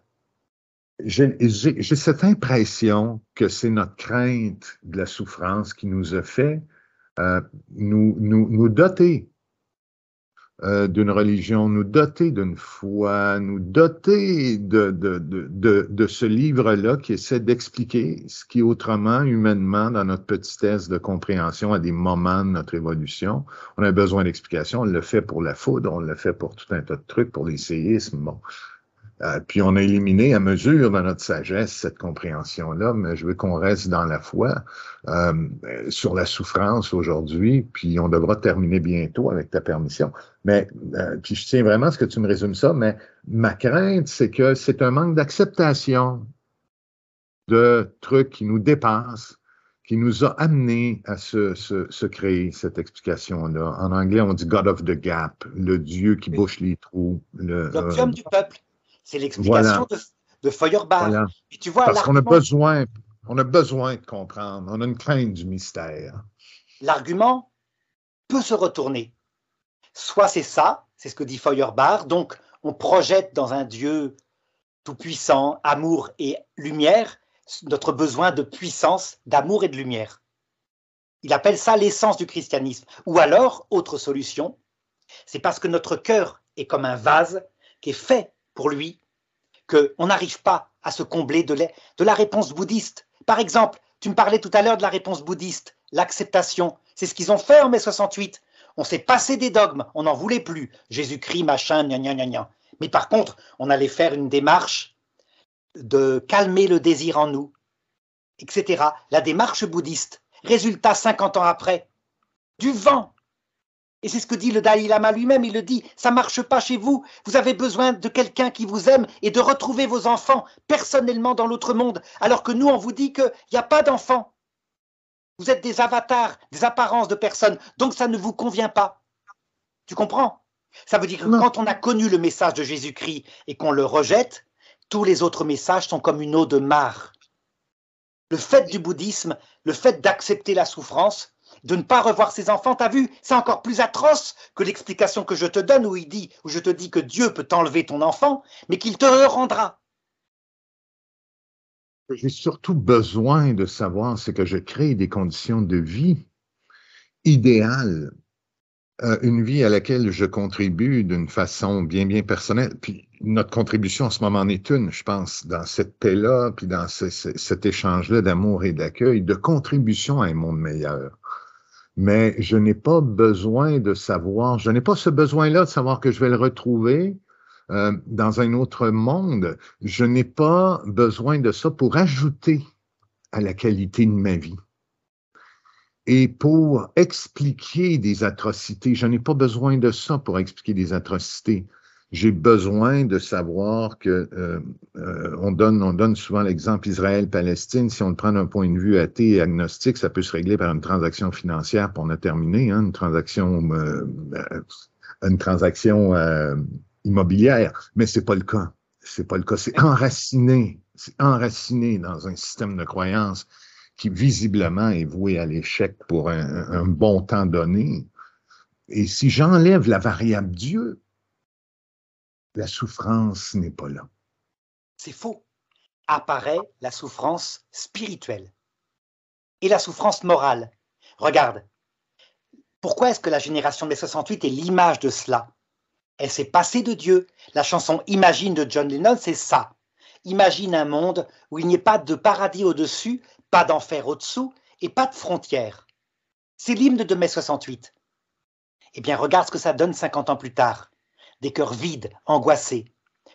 j'ai cette impression que c'est notre crainte de la souffrance qui nous a fait euh, nous, nous, nous doter euh, d'une religion, nous doter d'une foi, nous doter de, de, de, de ce livre-là qui essaie d'expliquer ce qui autrement, humainement, dans notre petitesse de compréhension à des moments de notre évolution, on a besoin d'explications. On le fait pour la foudre, on le fait pour tout un tas de trucs, pour les séismes. Bon, euh, puis on a éliminé à mesure dans notre sagesse cette compréhension-là, mais je veux qu'on reste dans la foi euh, sur la souffrance aujourd'hui, puis on devra terminer bientôt avec ta permission. Mais euh, puis je tiens vraiment à ce que tu me résumes ça, mais ma crainte, c'est que c'est un manque d'acceptation de trucs qui nous dépassent, qui nous a amenés à se, se, se créer cette explication-là. En anglais, on dit God of the Gap, le Dieu qui bouche les trous. L'optium du peuple. C'est l'explication de, Feuerbach. tu vois, Parce qu'on a besoin, on a besoin de comprendre. On a une crainte du mystère. L'argument peut se retourner. Soit c'est ça, c'est ce que dit Feuerbach, donc on projette dans un Dieu tout-puissant, amour et lumière, notre besoin de puissance, d'amour et de lumière. Il appelle ça l'essence du christianisme. Ou alors, autre solution, c'est parce que notre cœur est comme un vase qui est fait pour lui qu'on n'arrive pas à se combler de, la réponse bouddhiste. Par exemple, tu me parlais tout à l'heure de la réponse bouddhiste, l'acceptation. C'est ce qu'ils ont fait en mai 68. On s'est passé des dogmes, on n'en voulait plus. Jésus-Christ, machin, gna gna gna gna. Mais par contre, on allait faire une démarche de calmer le désir en nous, etc. La démarche bouddhiste. Résultat, 50 ans après, du vent, et c'est ce que dit le Dalai Lama lui-même, il le dit, ça marche pas chez vous, vous avez besoin de quelqu'un qui vous aime et de retrouver vos enfants personnellement dans l'autre monde, alors que nous, on vous dit qu'il n'y a pas d'enfants. Vous êtes des avatars, des apparences de personnes, donc ça ne vous convient pas. Tu comprends? Ça veut dire que quand on a connu le message de Jésus-Christ et qu'on le rejette, tous les autres messages sont comme une eau de mare. Le fait du bouddhisme, le fait d'accepter la souffrance, de ne pas revoir ses enfants, t'as vu, c'est encore plus atroce que l'explication que je te donne où il dit, où je te dis que Dieu peut t'enlever ton enfant, mais qu'il te rendra. J'ai surtout besoin de savoir, c'est que je crée des conditions de vie idéales, euh, une vie à laquelle je contribue d'une façon bien, bien personnelle. Puis notre contribution en ce moment en est une, je pense, dans cette paix-là, puis dans cet échange-là d'amour et d'accueil, de contribution à un monde meilleur mais je n'ai pas besoin de savoir, je n'ai pas ce besoin-là de savoir que je vais le retrouver euh, dans un autre monde. Je n'ai pas besoin de ça pour ajouter à la qualité de ma vie. Et pour expliquer des atrocités, je n'ai pas besoin de ça pour expliquer des atrocités. J'ai besoin de savoir que euh, euh, on donne on donne souvent l'exemple Israël-Palestine. Si on le prend d'un point de vue athée et agnostique, ça peut se régler par une transaction financière. Pour on a terminé, hein, une transaction euh, une transaction immobilière, mais c'est pas le cas. C'est pas le cas. C'est enraciné, c'est enraciné dans un système de croyance qui visiblement est voué à l'échec pour un bon temps donné. Et si j'enlève la variable Dieu, la souffrance n'est pas là. C'est faux. Apparaît la souffrance spirituelle et la souffrance morale. Regarde, pourquoi est-ce que la génération des 68 est l'image de cela? Elle s'est passée de Dieu. La chanson Imagine de John Lennon, c'est ça. Imagine un monde où il n'y ait pas de paradis au-dessus, pas d'enfer au-dessous et pas de frontières. C'est l'hymne de mai 68. Eh bien, regarde ce que ça donne 50 ans plus tard des cœurs vides, angoissés.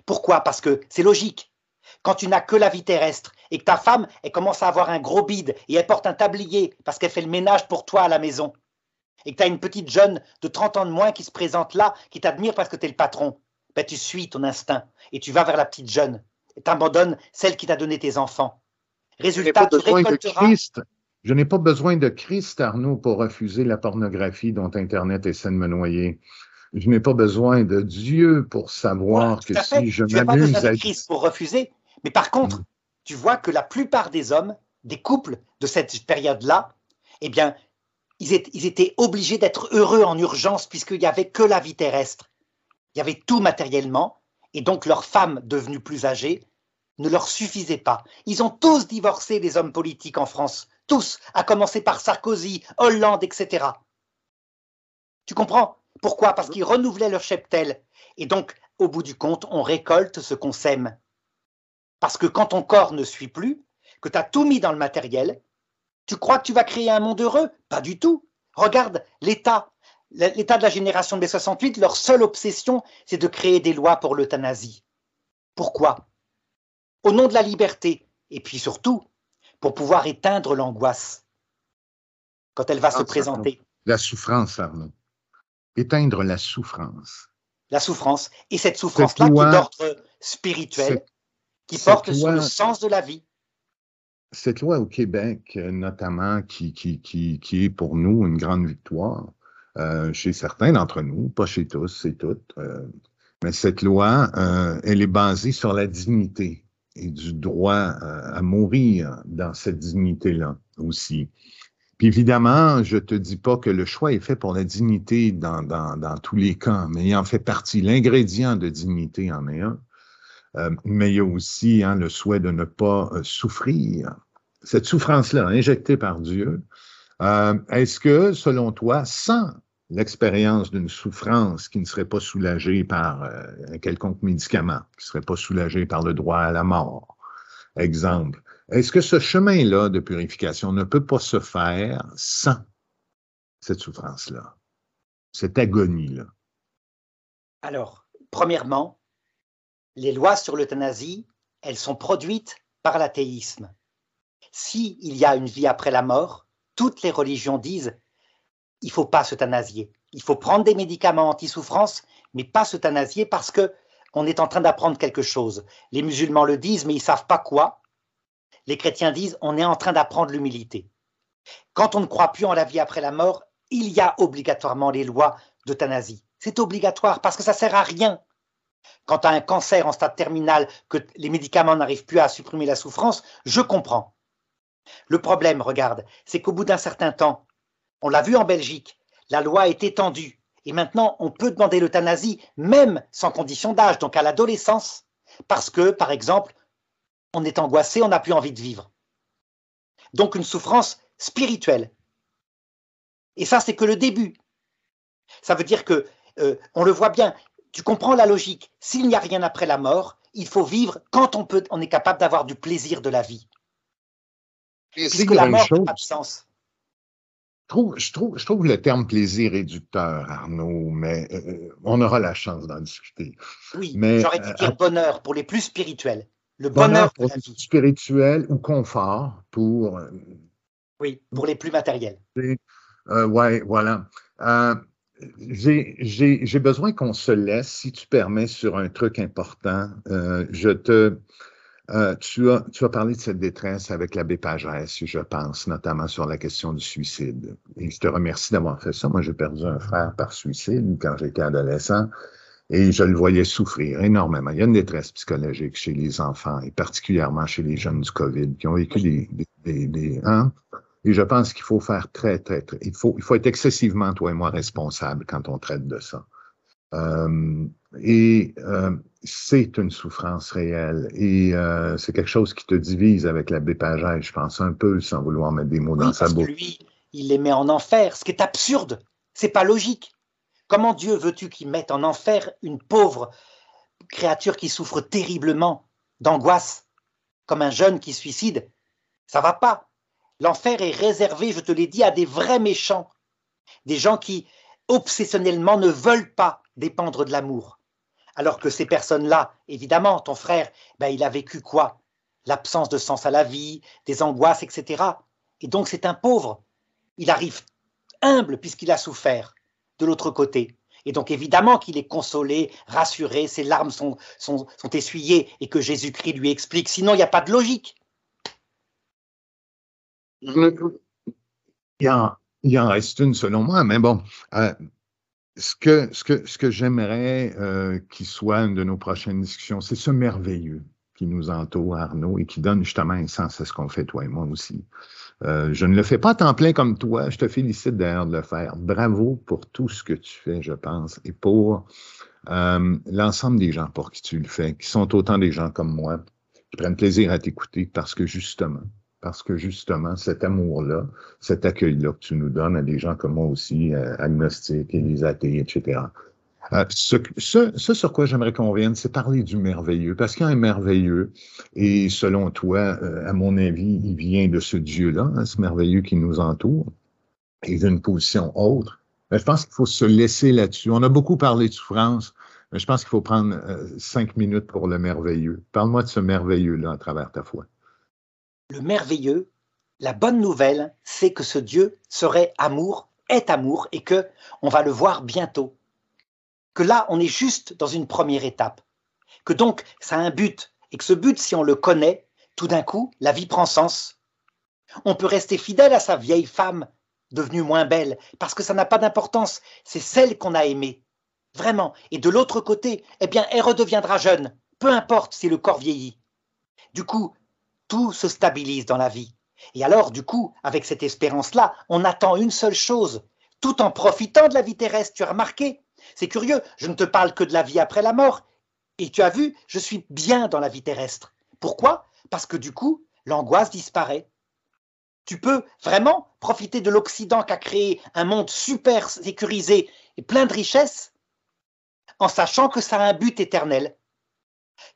Pourquoi? Parce que c'est logique. Quand tu n'as que la vie terrestre et que ta femme, elle commence à avoir un gros bide et elle porte un tablier parce qu'elle fait le ménage pour toi à la maison, et que tu as une petite jeune de 30 ans de moins qui se présente là, qui t'admire parce que tu es le patron, ben tu suis ton instinct et tu vas vers la petite jeune et t'abandonnes celle qui t'a donné tes enfants. Résultat, tu récolteras... Je n'ai pas besoin de Christ, Arnaud, pour refuser la pornographie dont Internet essaie de me noyer. Je n'ai pas besoin de Dieu pour savoir que si je m'amuse à... Christ pour refuser, mais par contre, tu vois que la plupart des hommes, des couples de cette période-là, eh bien, ils étaient, obligés d'être heureux en urgence puisqu'il n'y avait que la vie terrestre. Il y avait tout matériellement, et donc leurs femmes devenues plus âgées ne leur suffisaient pas. Ils ont tous divorcé les hommes politiques en France, tous, à commencer par Sarkozy, Hollande, etc. Tu comprends? Pourquoi? Parce qu'ils renouvelaient leur cheptel. Et donc, au bout du compte, on récolte ce qu'on sème. Parce que quand ton corps ne suit plus, que tu as tout mis dans le matériel, tu crois que tu vas créer un monde heureux? Pas du tout. Regarde l'État. L'État de la génération des 68, leur seule obsession, c'est de créer des lois pour l'euthanasie. Pourquoi? Au nom de la liberté. Et puis surtout, pour pouvoir éteindre l'angoisse quand elle va se présenter. La souffrance, Arnaud éteindre la souffrance. La souffrance. Et cette souffrance-là qui est d'ordre spirituel, qui porte sur le sens de la vie. Cette loi au Québec, notamment, qui, qui, qui, qui est pour nous une grande victoire, euh, chez certains d'entre nous, pas chez tous et toutes, euh, mais cette loi, euh, elle est basée sur la dignité et du droit à mourir dans cette dignité-là aussi. Puis évidemment, je te dis pas que le choix est fait pour la dignité dans, dans, tous les cas, mais il en fait partie. L'ingrédient de dignité en est un. Euh, mais il y a aussi hein, le souhait de ne pas euh, souffrir. Cette souffrance-là, injectée par Dieu, euh, est-ce que, selon toi, sans l'expérience d'une souffrance qui ne serait pas soulagée par un quelconque médicament, qui ne serait pas soulagée par le droit à la mort, exemple, est-ce que ce chemin-là de purification ne peut pas se faire sans cette souffrance-là, cette agonie-là? Alors, premièrement, les lois sur l'euthanasie, elles sont produites par l'athéisme. S'il y a une vie après la mort, toutes les religions disent il ne faut pas s'euthanasier. Il faut prendre des médicaments anti-souffrance, mais pas s'euthanasier parce que on est en train d'apprendre quelque chose. Les musulmans le disent, mais ils ne savent pas quoi les chrétiens disent on est en train d'apprendre l'humilité. Quand on ne croit plus en la vie après la mort, il y a obligatoirement les lois d'euthanasie. C'est obligatoire parce que ça sert à rien. Quand tu as un cancer en stade terminal, que les médicaments n'arrivent plus à supprimer la souffrance, je comprends. Le problème, regarde, c'est qu'au bout d'un certain temps, on l'a vu en Belgique, la loi est étendue et maintenant on peut demander l'euthanasie même sans condition d'âge, donc à l'adolescence, parce que, par exemple, on est angoissé, on n'a plus envie de vivre. Donc une souffrance spirituelle. Et ça, c'est que le début. Ça veut dire que, euh, on le voit bien, tu comprends la logique. S'il n'y a rien après la mort, il faut vivre quand on, peut, on est capable d'avoir du plaisir de la vie. Puisque la mort n'a pas de sens. Je trouve, je, trouve, le terme plaisir réducteur, Arnaud, mais euh, euh, on aura la chance d'en discuter. Oui, j'aurais dû dire bonheur pour les plus spirituels. Le bonheur, pour spirituel ou confort pour. Euh, oui, pour les plus matériels. Euh, oui, voilà. Euh, j'ai besoin qu'on se laisse, si tu permets, sur un truc important. Euh, je te, tu, as, tu as parlé de cette détresse avec l'abbé Pagès, je pense, notamment sur la question du suicide. Et je te remercie d'avoir fait ça. Moi, j'ai perdu un frère par suicide quand j'étais adolescent et je le voyais souffrir énormément. Il y a une détresse psychologique chez les enfants et particulièrement chez les jeunes du COVID qui ont vécu des, des, des, hein? Et je pense qu'il faut faire très, très, très, il faut, il faut être excessivement, toi et moi, responsable quand on traite de ça. Euh, et euh, c'est une souffrance réelle. Et euh, c'est quelque chose qui te divise avec la Pagès, je pense, un peu, sans vouloir mettre des mots dans sa bouche. lui, il les met en enfer, ce qui est absurde. C'est pas logique. Comment Dieu veux-tu qu'il mette en enfer une pauvre créature qui souffre terriblement d'angoisse, comme un jeune qui suicide? Ça va pas. L'enfer est réservé, je te l'ai dit, à des vrais méchants, des gens qui obsessionnellement ne veulent pas dépendre de l'amour. Alors que ces personnes-là, évidemment, ton frère, ben, il a vécu quoi? L'absence de sens à la vie, des angoisses, etc. Et donc c'est un pauvre. Il arrive humble puisqu'il a souffert de l'autre côté. Et donc évidemment qu'il est consolé, rassuré, ses larmes sont, sont, sont essuyées et que Jésus-Christ lui explique. Sinon, il n'y a pas de logique. Il en, il en reste une selon moi, mais bon, euh, ce que, ce que, ce que j'aimerais euh, qu'il soit une de nos prochaines discussions, c'est ce merveilleux qui nous entoure, Arnaud, et qui donne justement un sens à ce qu'on fait, toi et moi aussi. Euh, je ne le fais pas à temps plein comme toi. Je te félicite d'ailleurs de le faire. Bravo pour tout ce que tu fais, je pense, et pour euh, l'ensemble des gens pour qui tu le fais, qui sont autant des gens comme moi, qui prennent plaisir à t'écouter parce que justement, parce que justement, cet amour-là, cet accueil-là que tu nous donnes à des gens comme moi aussi, euh, agnostiques et les athées, etc. Euh, ce, sur quoi j'aimerais qu'on vienne, c'est parler du merveilleux, parce qu'il y a un merveilleux, et selon toi, euh, à mon avis, il vient de ce Dieu-là, hein, ce merveilleux qui nous entoure, et d'une position autre. Je pense qu'il faut se laisser là-dessus. On a beaucoup parlé de souffrance, mais je pense qu'il faut prendre cinq minutes pour le merveilleux. Parle-moi de ce merveilleux-là à travers ta foi le merveilleux, la bonne nouvelle, c'est que ce Dieu serait amour, est amour, et que on va le voir bientôt. Que là, on est juste dans une première étape. Que donc, ça a un but, et que ce but, si on le connaît, tout d'un coup, la vie prend sens. On peut rester fidèle à sa vieille femme, devenue moins belle, parce que ça n'a pas d'importance, c'est celle qu'on a aimée. Vraiment. Et de l'autre côté, eh bien, elle redeviendra jeune, peu importe si le corps vieillit. Du coup, tout se stabilise dans la vie. Et alors, du coup, avec cette espérance-là, on attend une seule chose, tout en profitant de la vie terrestre. Tu as remarqué? C'est curieux, je ne te parle que de la vie après la mort. Et tu as vu, je suis bien dans la vie terrestre. Pourquoi? Parce que du coup, l'angoisse disparaît. Tu peux vraiment profiter de l'Occident qui a créé un monde super sécurisé et plein de richesses en sachant que ça a un but éternel.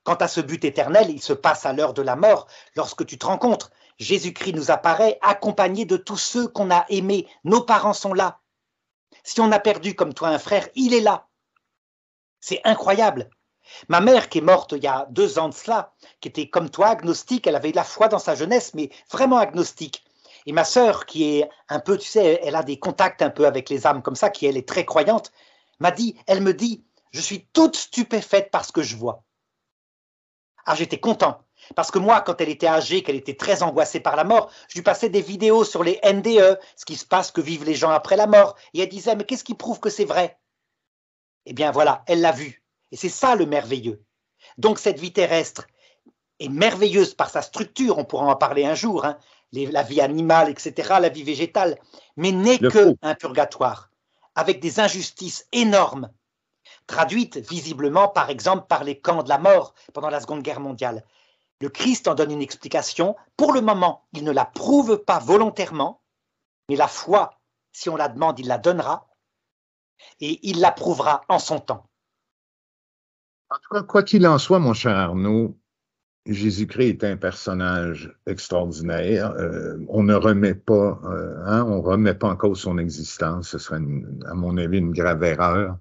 Quant à ce but éternel, il se passe à l'heure de la mort, lorsque tu te rencontres. Jésus-Christ nous apparaît accompagné de tous ceux qu'on a aimés. Nos parents sont là. Si on a perdu comme toi un frère, il est là. C'est incroyable. Ma mère, qui est morte il y a deux ans de cela, qui était comme toi agnostique, elle avait de la foi dans sa jeunesse, mais vraiment agnostique. Et ma sœur, qui est un peu, tu sais, elle a des contacts un peu avec les âmes comme ça, qui elle est très croyante, m'a dit, elle me dit, je suis toute stupéfaite par ce que je vois. Ah, j'étais content. Parce que moi, quand elle était âgée, qu'elle était très angoissée par la mort, je lui passais des vidéos sur les NDE, ce qui se passe, que vivent les gens après la mort. Et elle disait, mais qu'est-ce qui prouve que c'est vrai? Eh bien voilà, elle l'a vu. Et c'est ça le merveilleux. Donc cette vie terrestre est merveilleuse par sa structure, on pourra en parler un jour, hein, la vie animale, etc., la vie végétale, mais n'est que un purgatoire, avec des injustices énormes traduite visiblement par exemple par les camps de la mort pendant la Seconde Guerre mondiale. Le Christ en donne une explication. Pour le moment, il ne la prouve pas volontairement, mais la foi, si on la demande, il la donnera, et il la prouvera en son temps. En tout cas, quoi qu'il en soit, mon cher Arnaud, Jésus-Christ est un personnage extraordinaire. Euh, on ne remet pas, euh, hein, on remet pas en cause son existence. Ce serait, à mon avis, une grave erreur.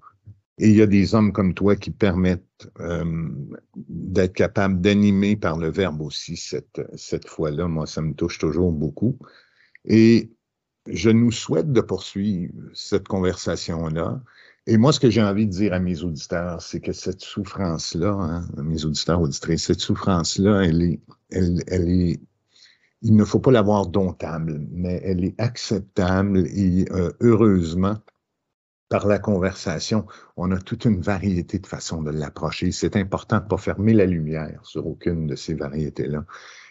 Et il y a des hommes comme toi qui permettent euh, d'être capable d'animer par le verbe aussi cette, cette foi-là. Moi, ça me touche toujours beaucoup. Et je nous souhaite de poursuivre cette conversation-là. Et moi, ce que j'ai envie de dire à mes auditeurs, c'est que cette souffrance-là, hein, mes auditeurs, auditrices, cette souffrance-là, elle est, elle, elle est, il ne faut pas l'avoir domptable, mais elle est acceptable et euh, heureusement, par la conversation, on a toute une variété de façons de l'approcher. C'est important de ne pas fermer la lumière sur aucune de ces variétés-là.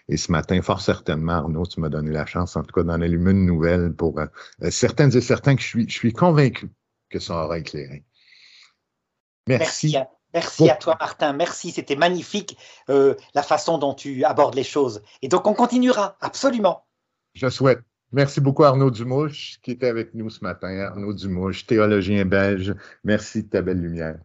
Et ce matin, fort certainement, Arnaud, tu m'as donné la chance, en tout cas, d'en allumer une nouvelle pour euh, euh certaines et certains que je suis, je suis convaincu que ça aura éclairé. Merci. Merci, à, toi, Martin. Merci, c'était magnifique euh, la façon dont tu abordes les choses. Et donc, on continuera, absolument. Je souhaite. Merci beaucoup, Arnaud Dumouche, qui était avec nous ce matin. Arnaud Dumouche, théologien belge. Merci de ta belle lumière.